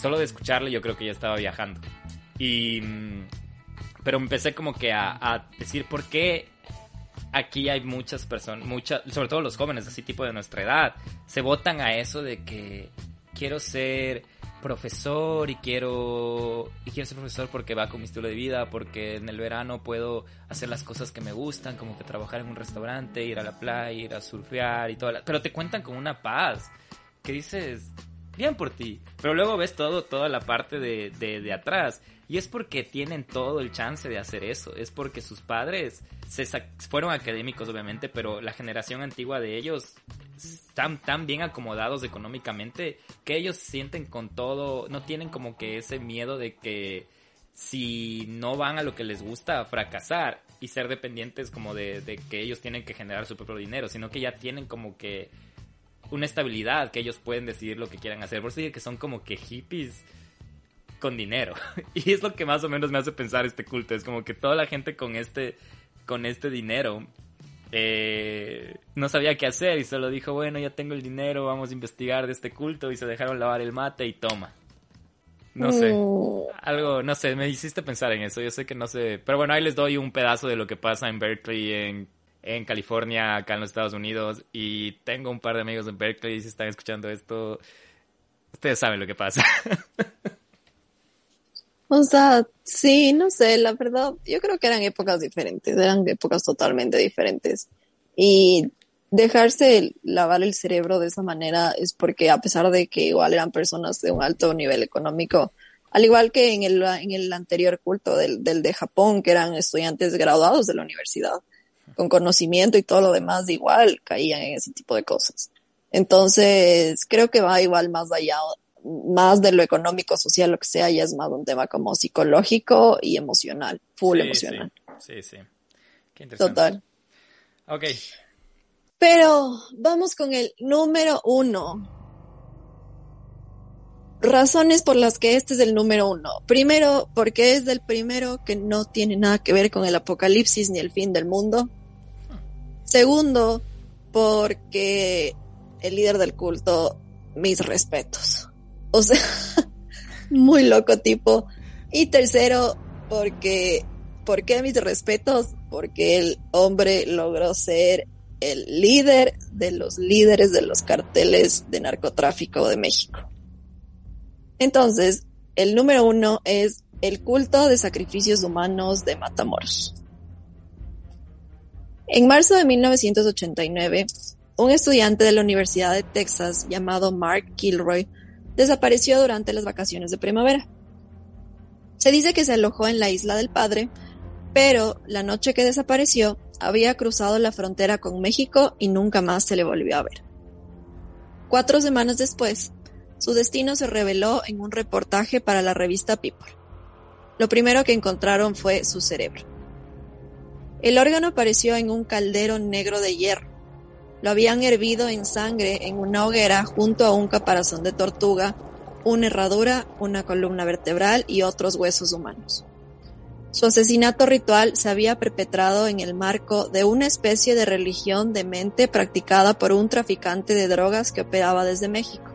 solo de escucharle yo creo que ya estaba viajando. Y, mm, pero empecé como que a, a decir, ¿por qué aquí hay muchas personas, muchas, sobre todo los jóvenes, así tipo de nuestra edad, se votan a eso de que quiero ser profesor y quiero y quiero ser profesor porque va con mi estilo de vida, porque en el verano puedo hacer las cosas que me gustan, como que trabajar en un restaurante, ir a la playa, ir a surfear y todo, pero te cuentan con una paz que dices, bien por ti, pero luego ves todo toda la parte de, de, de atrás y es porque tienen todo el chance de hacer eso. Es porque sus padres se fueron académicos, obviamente, pero la generación antigua de ellos están tan bien acomodados económicamente que ellos sienten con todo, no tienen como que ese miedo de que si no van a lo que les gusta, fracasar y ser dependientes como de, de que ellos tienen que generar su propio dinero, sino que ya tienen como que una estabilidad que ellos pueden decidir lo que quieran hacer. Por eso digo que son como que hippies con dinero. Y es lo que más o menos me hace pensar este culto. Es como que toda la gente con este, con este dinero eh, no sabía qué hacer y solo dijo, bueno, ya tengo el dinero, vamos a investigar de este culto y se dejaron lavar el mate y toma. No sé, mm. algo, no sé, me hiciste pensar en eso, yo sé que no sé, pero bueno, ahí les doy un pedazo de lo que pasa en Berkeley, en, en California, acá en los Estados Unidos, y tengo un par de amigos en Berkeley, si están escuchando esto, ustedes saben lo que pasa. O sea, sí, no sé, la verdad, yo creo que eran épocas diferentes, eran épocas totalmente diferentes. Y dejarse lavar el cerebro de esa manera es porque a pesar de que igual eran personas de un alto nivel económico, al igual que en el, en el anterior culto del, del de Japón, que eran estudiantes graduados de la universidad, con conocimiento y todo lo demás, igual caían en ese tipo de cosas. Entonces, creo que va igual más allá más de lo económico, social, lo que sea, ya es más un tema como psicológico y emocional, full emocional. Sí, sí. Qué interesante. Total. Ok. Pero vamos con el número uno. Razones por las que este es el número uno. Primero, porque es del primero que no tiene nada que ver con el apocalipsis ni el fin del mundo. Segundo, porque el líder del culto, mis respetos. O sea, muy loco tipo. Y tercero, porque, ¿por qué mis respetos? Porque el hombre logró ser el líder de los líderes de los carteles de narcotráfico de México. Entonces, el número uno es el culto de sacrificios humanos de Matamoros. En marzo de 1989, un estudiante de la Universidad de Texas llamado Mark Kilroy desapareció durante las vacaciones de primavera. Se dice que se alojó en la isla del padre, pero la noche que desapareció había cruzado la frontera con México y nunca más se le volvió a ver. Cuatro semanas después, su destino se reveló en un reportaje para la revista People. Lo primero que encontraron fue su cerebro. El órgano apareció en un caldero negro de hierro. Lo habían hervido en sangre en una hoguera junto a un caparazón de tortuga, una herradura, una columna vertebral y otros huesos humanos. Su asesinato ritual se había perpetrado en el marco de una especie de religión de mente practicada por un traficante de drogas que operaba desde México.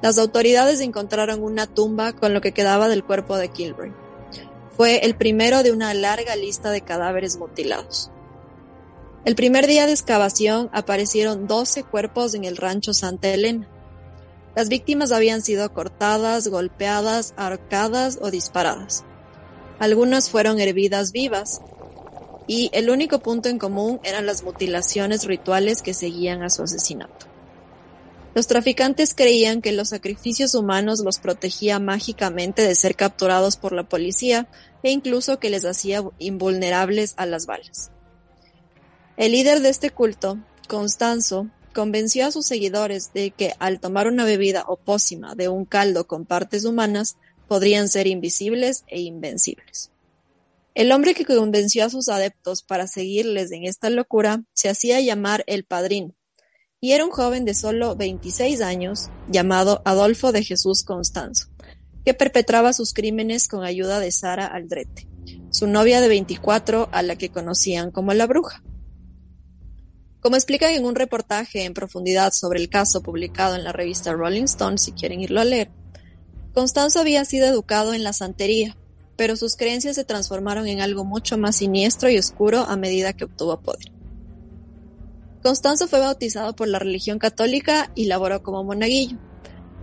Las autoridades encontraron una tumba con lo que quedaba del cuerpo de Kilbrain. Fue el primero de una larga lista de cadáveres mutilados. El primer día de excavación aparecieron 12 cuerpos en el rancho Santa Elena. Las víctimas habían sido cortadas, golpeadas, ahorcadas o disparadas. Algunas fueron hervidas vivas, y el único punto en común eran las mutilaciones rituales que seguían a su asesinato. Los traficantes creían que los sacrificios humanos los protegía mágicamente de ser capturados por la policía e incluso que les hacía invulnerables a las balas. El líder de este culto, Constanzo, convenció a sus seguidores de que al tomar una bebida o pócima de un caldo con partes humanas, podrían ser invisibles e invencibles. El hombre que convenció a sus adeptos para seguirles en esta locura se hacía llamar el padrino, y era un joven de solo 26 años llamado Adolfo de Jesús Constanzo, que perpetraba sus crímenes con ayuda de Sara Aldrete, su novia de 24 a la que conocían como la bruja. Como explican en un reportaje en profundidad sobre el caso publicado en la revista Rolling Stone, si quieren irlo a leer, Constanzo había sido educado en la santería, pero sus creencias se transformaron en algo mucho más siniestro y oscuro a medida que obtuvo poder. Constanzo fue bautizado por la religión católica y laboró como monaguillo,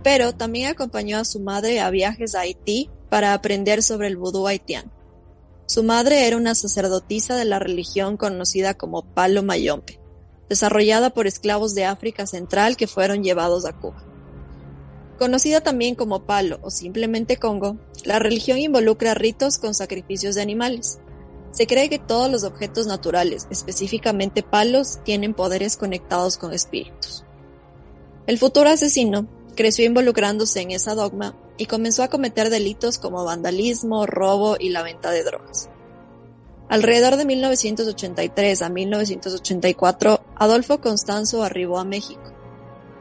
pero también acompañó a su madre a viajes a Haití para aprender sobre el vudú haitiano. Su madre era una sacerdotisa de la religión conocida como Palo Mayompe, desarrollada por esclavos de África Central que fueron llevados a Cuba. Conocida también como Palo o simplemente Congo, la religión involucra ritos con sacrificios de animales, se cree que todos los objetos naturales, específicamente palos, tienen poderes conectados con espíritus. El futuro asesino creció involucrándose en esa dogma y comenzó a cometer delitos como vandalismo, robo y la venta de drogas. Alrededor de 1983 a 1984, Adolfo Constanzo arribó a México.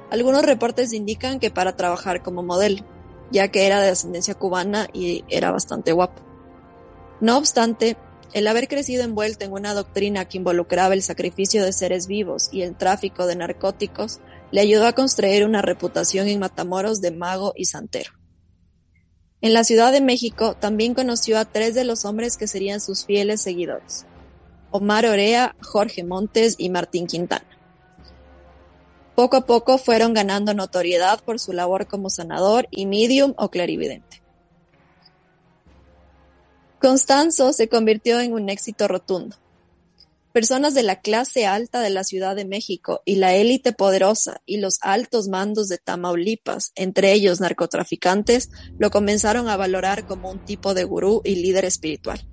Algunos reportes indican que para trabajar como modelo, ya que era de ascendencia cubana y era bastante guapo. No obstante, el haber crecido envuelto en una doctrina que involucraba el sacrificio de seres vivos y el tráfico de narcóticos le ayudó a construir una reputación en Matamoros de mago y santero. En la Ciudad de México también conoció a tres de los hombres que serían sus fieles seguidores, Omar Orea, Jorge Montes y Martín Quintana. Poco a poco fueron ganando notoriedad por su labor como sanador y medium o clarividente. Constanzo se convirtió en un éxito rotundo. Personas de la clase alta de la Ciudad de México y la élite poderosa y los altos mandos de Tamaulipas, entre ellos narcotraficantes, lo comenzaron a valorar como un tipo de gurú y líder espiritual.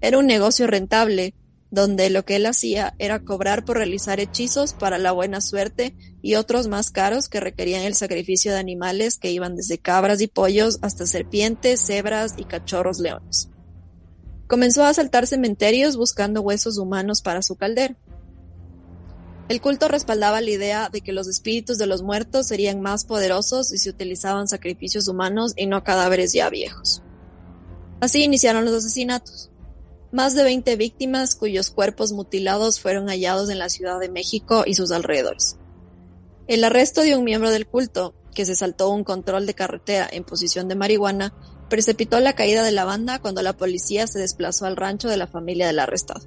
Era un negocio rentable, donde lo que él hacía era cobrar por realizar hechizos para la buena suerte y otros más caros que requerían el sacrificio de animales que iban desde cabras y pollos hasta serpientes, cebras y cachorros leones. Comenzó a asaltar cementerios buscando huesos humanos para su caldero. El culto respaldaba la idea de que los espíritus de los muertos serían más poderosos si se utilizaban sacrificios humanos y no cadáveres ya viejos. Así iniciaron los asesinatos. Más de 20 víctimas cuyos cuerpos mutilados fueron hallados en la Ciudad de México y sus alrededores. El arresto de un miembro del culto, que se saltó un control de carretera en posición de marihuana, precipitó la caída de la banda cuando la policía se desplazó al rancho de la familia del arrestado.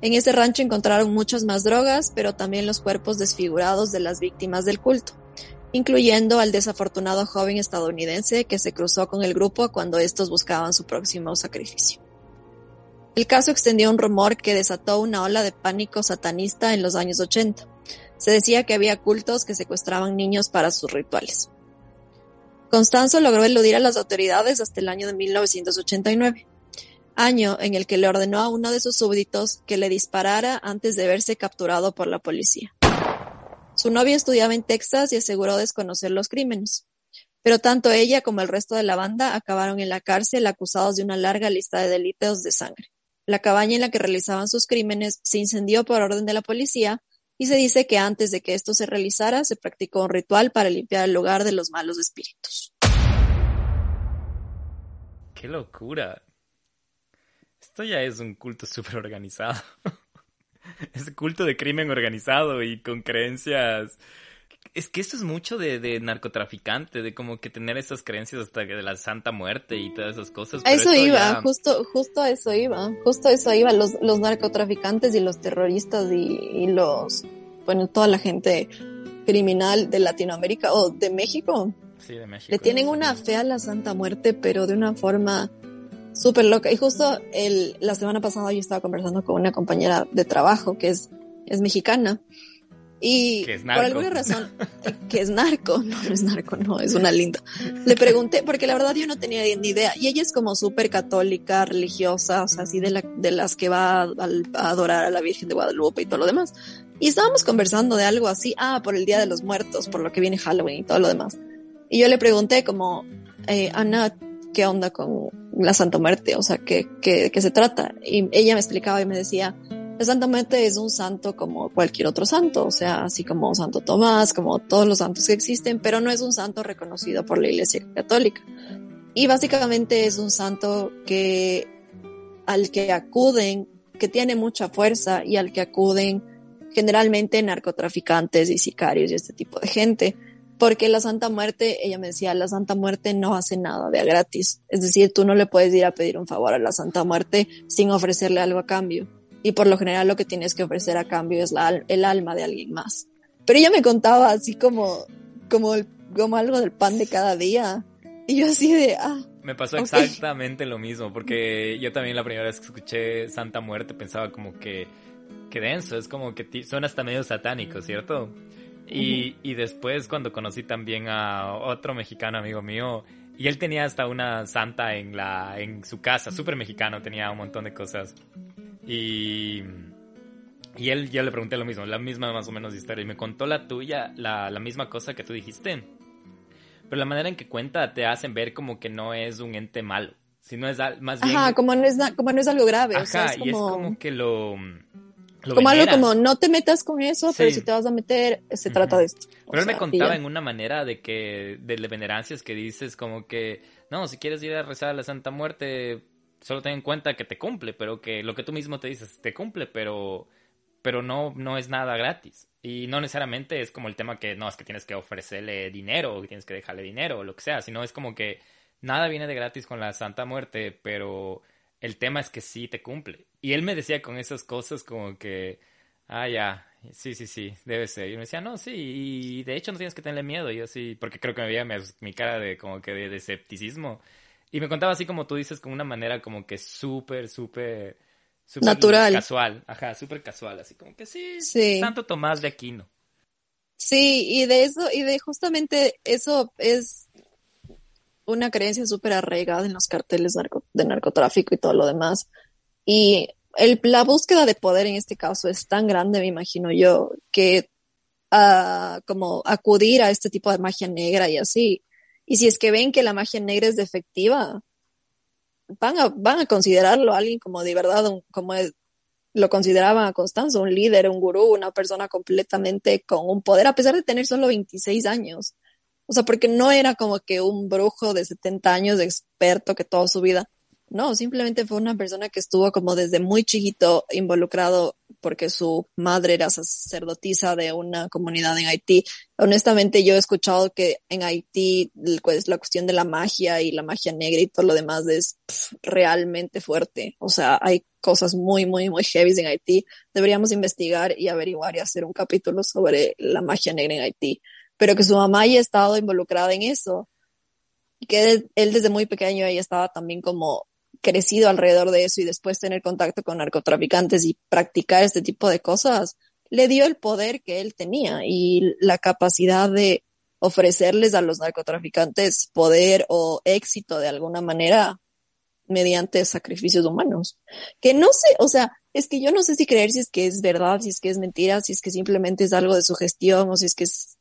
En ese rancho encontraron muchas más drogas, pero también los cuerpos desfigurados de las víctimas del culto, incluyendo al desafortunado joven estadounidense que se cruzó con el grupo cuando estos buscaban su próximo sacrificio. El caso extendió un rumor que desató una ola de pánico satanista en los años 80. Se decía que había cultos que secuestraban niños para sus rituales. Constanzo logró eludir a las autoridades hasta el año de 1989, año en el que le ordenó a uno de sus súbditos que le disparara antes de verse capturado por la policía. Su novia estudiaba en Texas y aseguró desconocer los crímenes, pero tanto ella como el resto de la banda acabaron en la cárcel acusados de una larga lista de delitos de sangre. La cabaña en la que realizaban sus crímenes se incendió por orden de la policía y se dice que antes de que esto se realizara se practicó un ritual para limpiar el lugar de los malos espíritus. ¡Qué locura! Esto ya es un culto súper organizado. es culto de crimen organizado y con creencias es que esto es mucho de, de, narcotraficante, de como que tener esas creencias hasta de la Santa Muerte y todas esas cosas. A eso iba, justo, justo a eso iba, justo a eso iba, los, los narcotraficantes y los terroristas y, y, los, bueno, toda la gente criminal de Latinoamérica o de México. Sí, de México. Le tienen una fe a la Santa Muerte, pero de una forma súper loca. Y justo el, la semana pasada yo estaba conversando con una compañera de trabajo que es, es mexicana y por alguna razón, eh, que es narco, no, no es narco, no, es una linda. Le pregunté, porque la verdad yo no tenía ni idea, y ella es como súper católica, religiosa, o sea, así de, la, de las que va a, a, adorar a la Virgen de Guadalupe y todo lo demás. Y estábamos conversando de algo así, ah, por el Día de los Muertos, por lo que viene Halloween y todo lo demás. Y yo le pregunté como, eh, Ana, ¿qué onda con la Santa Muerte? O sea, ¿qué, qué, qué se trata? Y ella me explicaba y me decía, el Santa Muerte es un santo como cualquier otro santo, o sea, así como Santo Tomás, como todos los santos que existen, pero no es un santo reconocido por la Iglesia Católica. Y básicamente es un santo que al que acuden, que tiene mucha fuerza y al que acuden generalmente narcotraficantes y sicarios y este tipo de gente. Porque la Santa Muerte, ella me decía, la Santa Muerte no hace nada de gratis. Es decir, tú no le puedes ir a pedir un favor a la Santa Muerte sin ofrecerle algo a cambio y por lo general lo que tienes que ofrecer a cambio es la, el alma de alguien más. Pero ella me contaba así como, como, como algo del pan de cada día. Y yo así de, ah. Me pasó exactamente lo mismo, porque yo también la primera vez que escuché Santa Muerte pensaba como que, que denso, es como que suena hasta medio satánico, ¿cierto? Y, y después cuando conocí también a otro mexicano amigo mío, y él tenía hasta una santa en, la, en su casa, súper mexicano, tenía un montón de cosas. Y, y él, ya le pregunté lo mismo, la misma más o menos historia. Y me contó la tuya, la, la misma cosa que tú dijiste. Pero la manera en que cuenta te hacen ver como que no es un ente malo, sino es más bien... Ajá, como no es, como no es algo grave. Ajá, o sea, es como... y es como que lo... como algo como, no te metas con eso, pero si te vas a meter, se trata de esto. Pero él me contaba en una manera de que, de venerancias que dices como que, no, si quieres ir a rezar a la Santa Muerte, solo ten en cuenta que te cumple, pero que lo que tú mismo te dices te cumple, pero, pero no, no es nada gratis. Y no necesariamente es como el tema que no es que tienes que ofrecerle dinero o que tienes que dejarle dinero o lo que sea, sino es como que nada viene de gratis con la Santa Muerte, pero el tema es que sí te cumple. Y él me decía con esas cosas como que, ah, ya, sí, sí, sí, debe ser. Y me decía, no, sí, y de hecho no tienes que tenerle miedo. Y yo sí, porque creo que me veía mi, cara de como que de escepticismo. Y me contaba así como tú dices, con una manera como que súper, súper... Natural. Casual, ajá, súper casual, así como que sí, sí, Santo Tomás de Aquino. Sí, y de eso, y de justamente eso es una creencia súper arraigada en los carteles de narcotráfico y todo lo demás. Y el, la búsqueda de poder en este caso es tan grande, me imagino yo, que uh, como acudir a este tipo de magia negra y así, y si es que ven que la magia negra es defectiva, van a, van a considerarlo alguien como de verdad, como lo consideraban a Constanzo, un líder, un gurú, una persona completamente con un poder, a pesar de tener solo 26 años. O sea, porque no era como que un brujo de 70 años de experto que toda su vida no, simplemente fue una persona que estuvo como desde muy chiquito involucrado porque su madre era sacerdotisa de una comunidad en Haití. Honestamente, yo he escuchado que en Haití pues, la cuestión de la magia y la magia negra y todo lo demás es realmente fuerte. O sea, hay cosas muy, muy, muy heavy en Haití. Deberíamos investigar y averiguar y hacer un capítulo sobre la magia negra en Haití. Pero que su mamá haya estado involucrada en eso que él desde muy pequeño ahí estaba también como crecido alrededor de eso y después tener contacto con narcotraficantes y practicar este tipo de cosas, le dio el poder que él tenía y la capacidad de ofrecerles a los narcotraficantes poder o éxito de alguna manera mediante sacrificios humanos. Que no sé, o sea, es que yo no sé si creer si es que es verdad, si es que es mentira, si es que simplemente es algo de su gestión o si es que es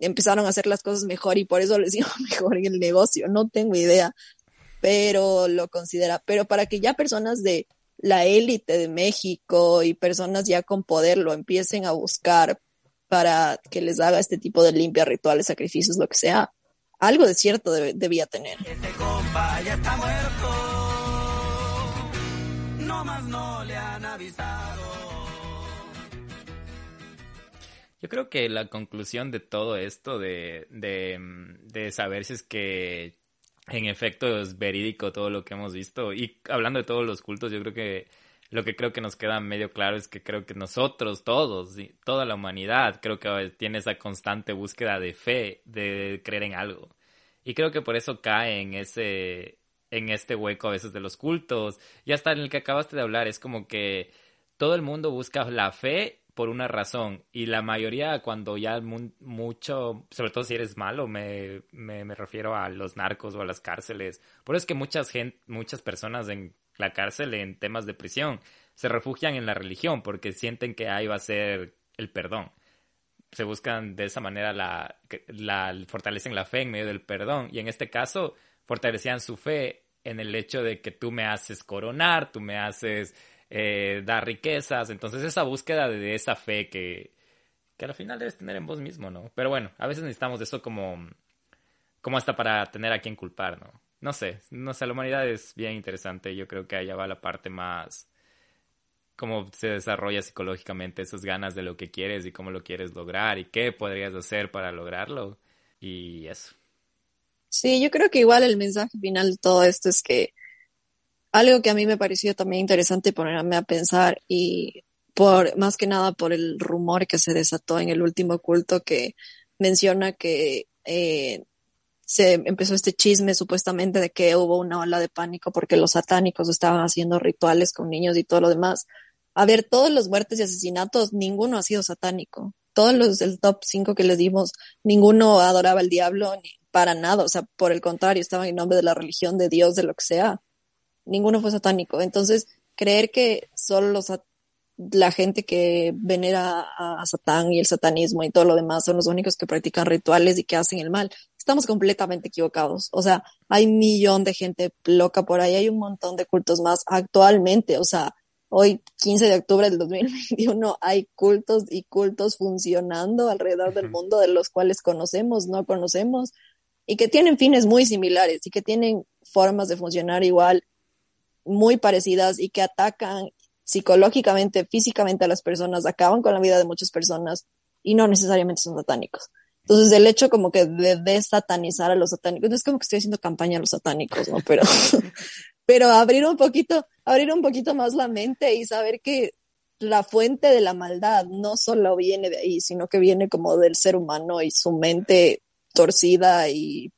empezaron a hacer las cosas mejor y por eso les iba mejor en el negocio, no tengo idea, pero lo considera. Pero para que ya personas de la élite de México y personas ya con poder lo empiecen a buscar para que les haga este tipo de limpia, rituales, sacrificios, lo que sea, algo de cierto debía tener. Este compa ya está muerto, no más no le han avisado. Yo creo que la conclusión de todo esto, de, de, de saber si es que en efecto es verídico todo lo que hemos visto, y hablando de todos los cultos, yo creo que lo que creo que nos queda medio claro es que creo que nosotros, todos, toda la humanidad, creo que tiene esa constante búsqueda de fe, de creer en algo. Y creo que por eso cae en ese, en este hueco a veces de los cultos. Y hasta en el que acabaste de hablar, es como que todo el mundo busca la fe por una razón. Y la mayoría, cuando ya mucho, sobre todo si eres malo, me, me, refiero a los narcos o a las cárceles. Por eso es que muchas, gente, muchas personas en la cárcel en temas de prisión. Se refugian en la religión porque sienten que ahí va a ser el perdón. Se buscan de esa manera la, la fortalecen la fe en medio del perdón. Y en este caso, fortalecían su fe en el hecho de que tú me haces coronar, tú me haces eh, dar riquezas. Entonces, esa búsqueda de, esa fe que, que al final debes tener en vos mismo, ¿no? Pero bueno, a veces necesitamos eso como, como hasta para tener a quien culpar, ¿no? no sé, no sé, la humanidad es bien interesante. Yo creo que allá va la parte más cómo se desarrolla psicológicamente esas ganas de lo que quieres y cómo lo quieres lograr y qué podrías hacer para lograrlo y eso. Sí, yo creo que igual el mensaje final de todo esto es que algo que a mí me pareció también interesante ponerme a pensar y por más que nada por el rumor que se desató en el último culto que menciona que eh, se empezó este chisme supuestamente de que hubo una ola de pánico porque los satánicos estaban haciendo rituales con niños y todo lo demás. A ver, todos los muertes y asesinatos, ninguno ha sido satánico. Todos los del top 5 que les dimos, ninguno adoraba al diablo ni para nada. O sea, por el contrario, estaban en nombre de la religión, de Dios, de lo que sea. Ninguno fue satánico. Entonces, creer que solo los, la gente que venera a, a Satán y el satanismo y todo lo demás son los únicos que practican rituales y que hacen el mal estamos completamente equivocados. O sea, hay un millón de gente loca por ahí, hay un montón de cultos más actualmente. O sea, hoy, 15 de octubre del 2021, hay cultos y cultos funcionando alrededor del mundo de los cuales conocemos, no conocemos, y que tienen fines muy similares y que tienen formas de funcionar igual, muy parecidas y que atacan psicológicamente, físicamente a las personas, acaban con la vida de muchas personas y no necesariamente son satánicos. Entonces, el hecho como que de desatanizar a los satánicos, no es como que estoy haciendo campaña a los satánicos, ¿no? Pero, pero abrir un poquito, abrir un poquito más la mente y saber que la fuente de la maldad no solo viene de ahí, sino que viene como del ser humano y su mente torcida y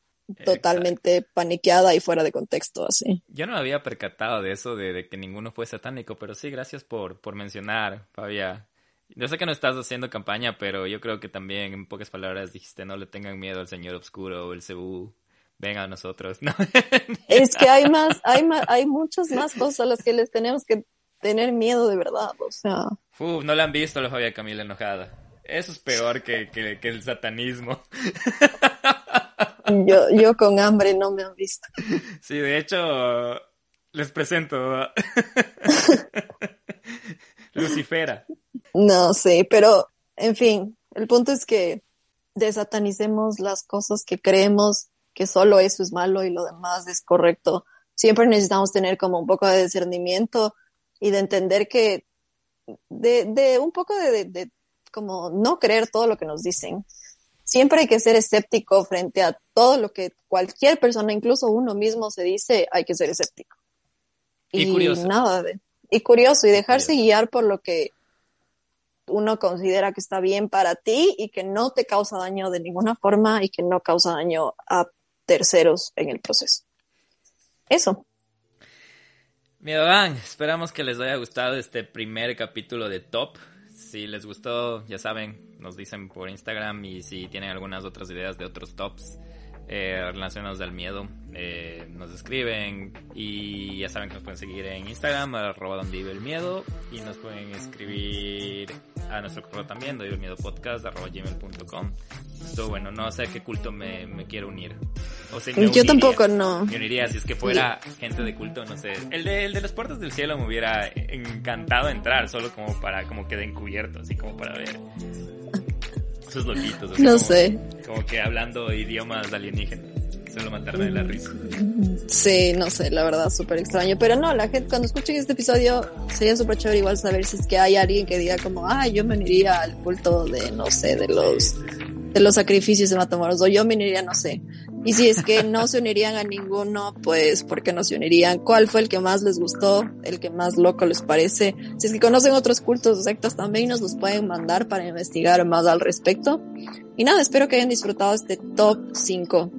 totalmente paniqueada y fuera de contexto, así. Yo no me había percatado de eso, de, de, que ninguno fue satánico, pero sí, gracias por, por mencionar, Fabia, yo sé que no estás haciendo campaña, pero yo creo que también, en pocas palabras, dijiste no le tengan miedo al señor oscuro o el cebú. Venga a nosotros. No. Es que hay más, hay más, hay muchas más cosas a las que les tenemos que tener miedo de verdad, o sea. Uf, no la han visto la Fabia Camila enojada. Eso es peor que, que, que el satanismo. Yo, yo con hambre no me han visto. Sí, de hecho, les presento. Lucifera. No sé, pero en fin, el punto es que desatanicemos las cosas que creemos que solo eso es malo y lo demás es correcto. Siempre necesitamos tener como un poco de discernimiento y de entender que de, de un poco de, de, como no creer todo lo que nos dicen. Siempre hay que ser escéptico frente a todo lo que cualquier persona, incluso uno mismo, se dice, hay que ser escéptico. Y, curioso. Nada de, y curioso y dejarse guiar por lo que uno considera que está bien para ti y que no te causa daño de ninguna forma y que no causa daño a terceros en el proceso. Eso. Miedo esperamos que les haya gustado este primer capítulo de Top. Si les gustó, ya saben, nos dicen por Instagram y si tienen algunas otras ideas de otros tops eh, relacionados al miedo, eh, nos escriben y ya saben que nos pueden seguir en Instagram, arroba donde vive el miedo y nos pueden escribir a nuestro correo también, doy el miedo podcast gmail.com. Esto bueno, no sé a qué culto me quiero unir. O sea, Yo tampoco no. Me uniría si es que fuera gente de culto, no sé. El de, el de las puertas del cielo me hubiera encantado entrar, solo como para, como que de encubierto, así como para ver esos loquitos. no sé. Como que hablando idiomas alienígenas. Solo matarme de la risa. Sí, no sé, la verdad, súper extraño. Pero no, la gente, cuando escuchen este episodio, sería súper chévere igual saber si es que hay alguien que diga como, ah, yo me uniría al culto de, no sé, de los, de los sacrificios de Matamoros, o yo me uniría, no sé. Y si es que no se unirían a ninguno, pues, ¿por qué no se unirían? ¿Cuál fue el que más les gustó? ¿El que más loco les parece? Si es que conocen otros cultos o sectas también nos los pueden mandar para investigar más al respecto. Y nada, espero que hayan disfrutado este top 5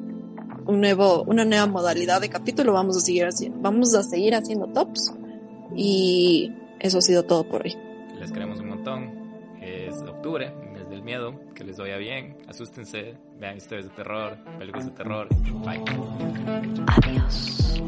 un nuevo, una nueva modalidad de capítulo. Vamos a seguir haciendo, vamos a seguir haciendo tops. Y eso ha sido todo por hoy. Les queremos un montón. Es octubre, Que les vaya bien. Asústense. Vean historias de terror, películas de terror. Bye. Adiós.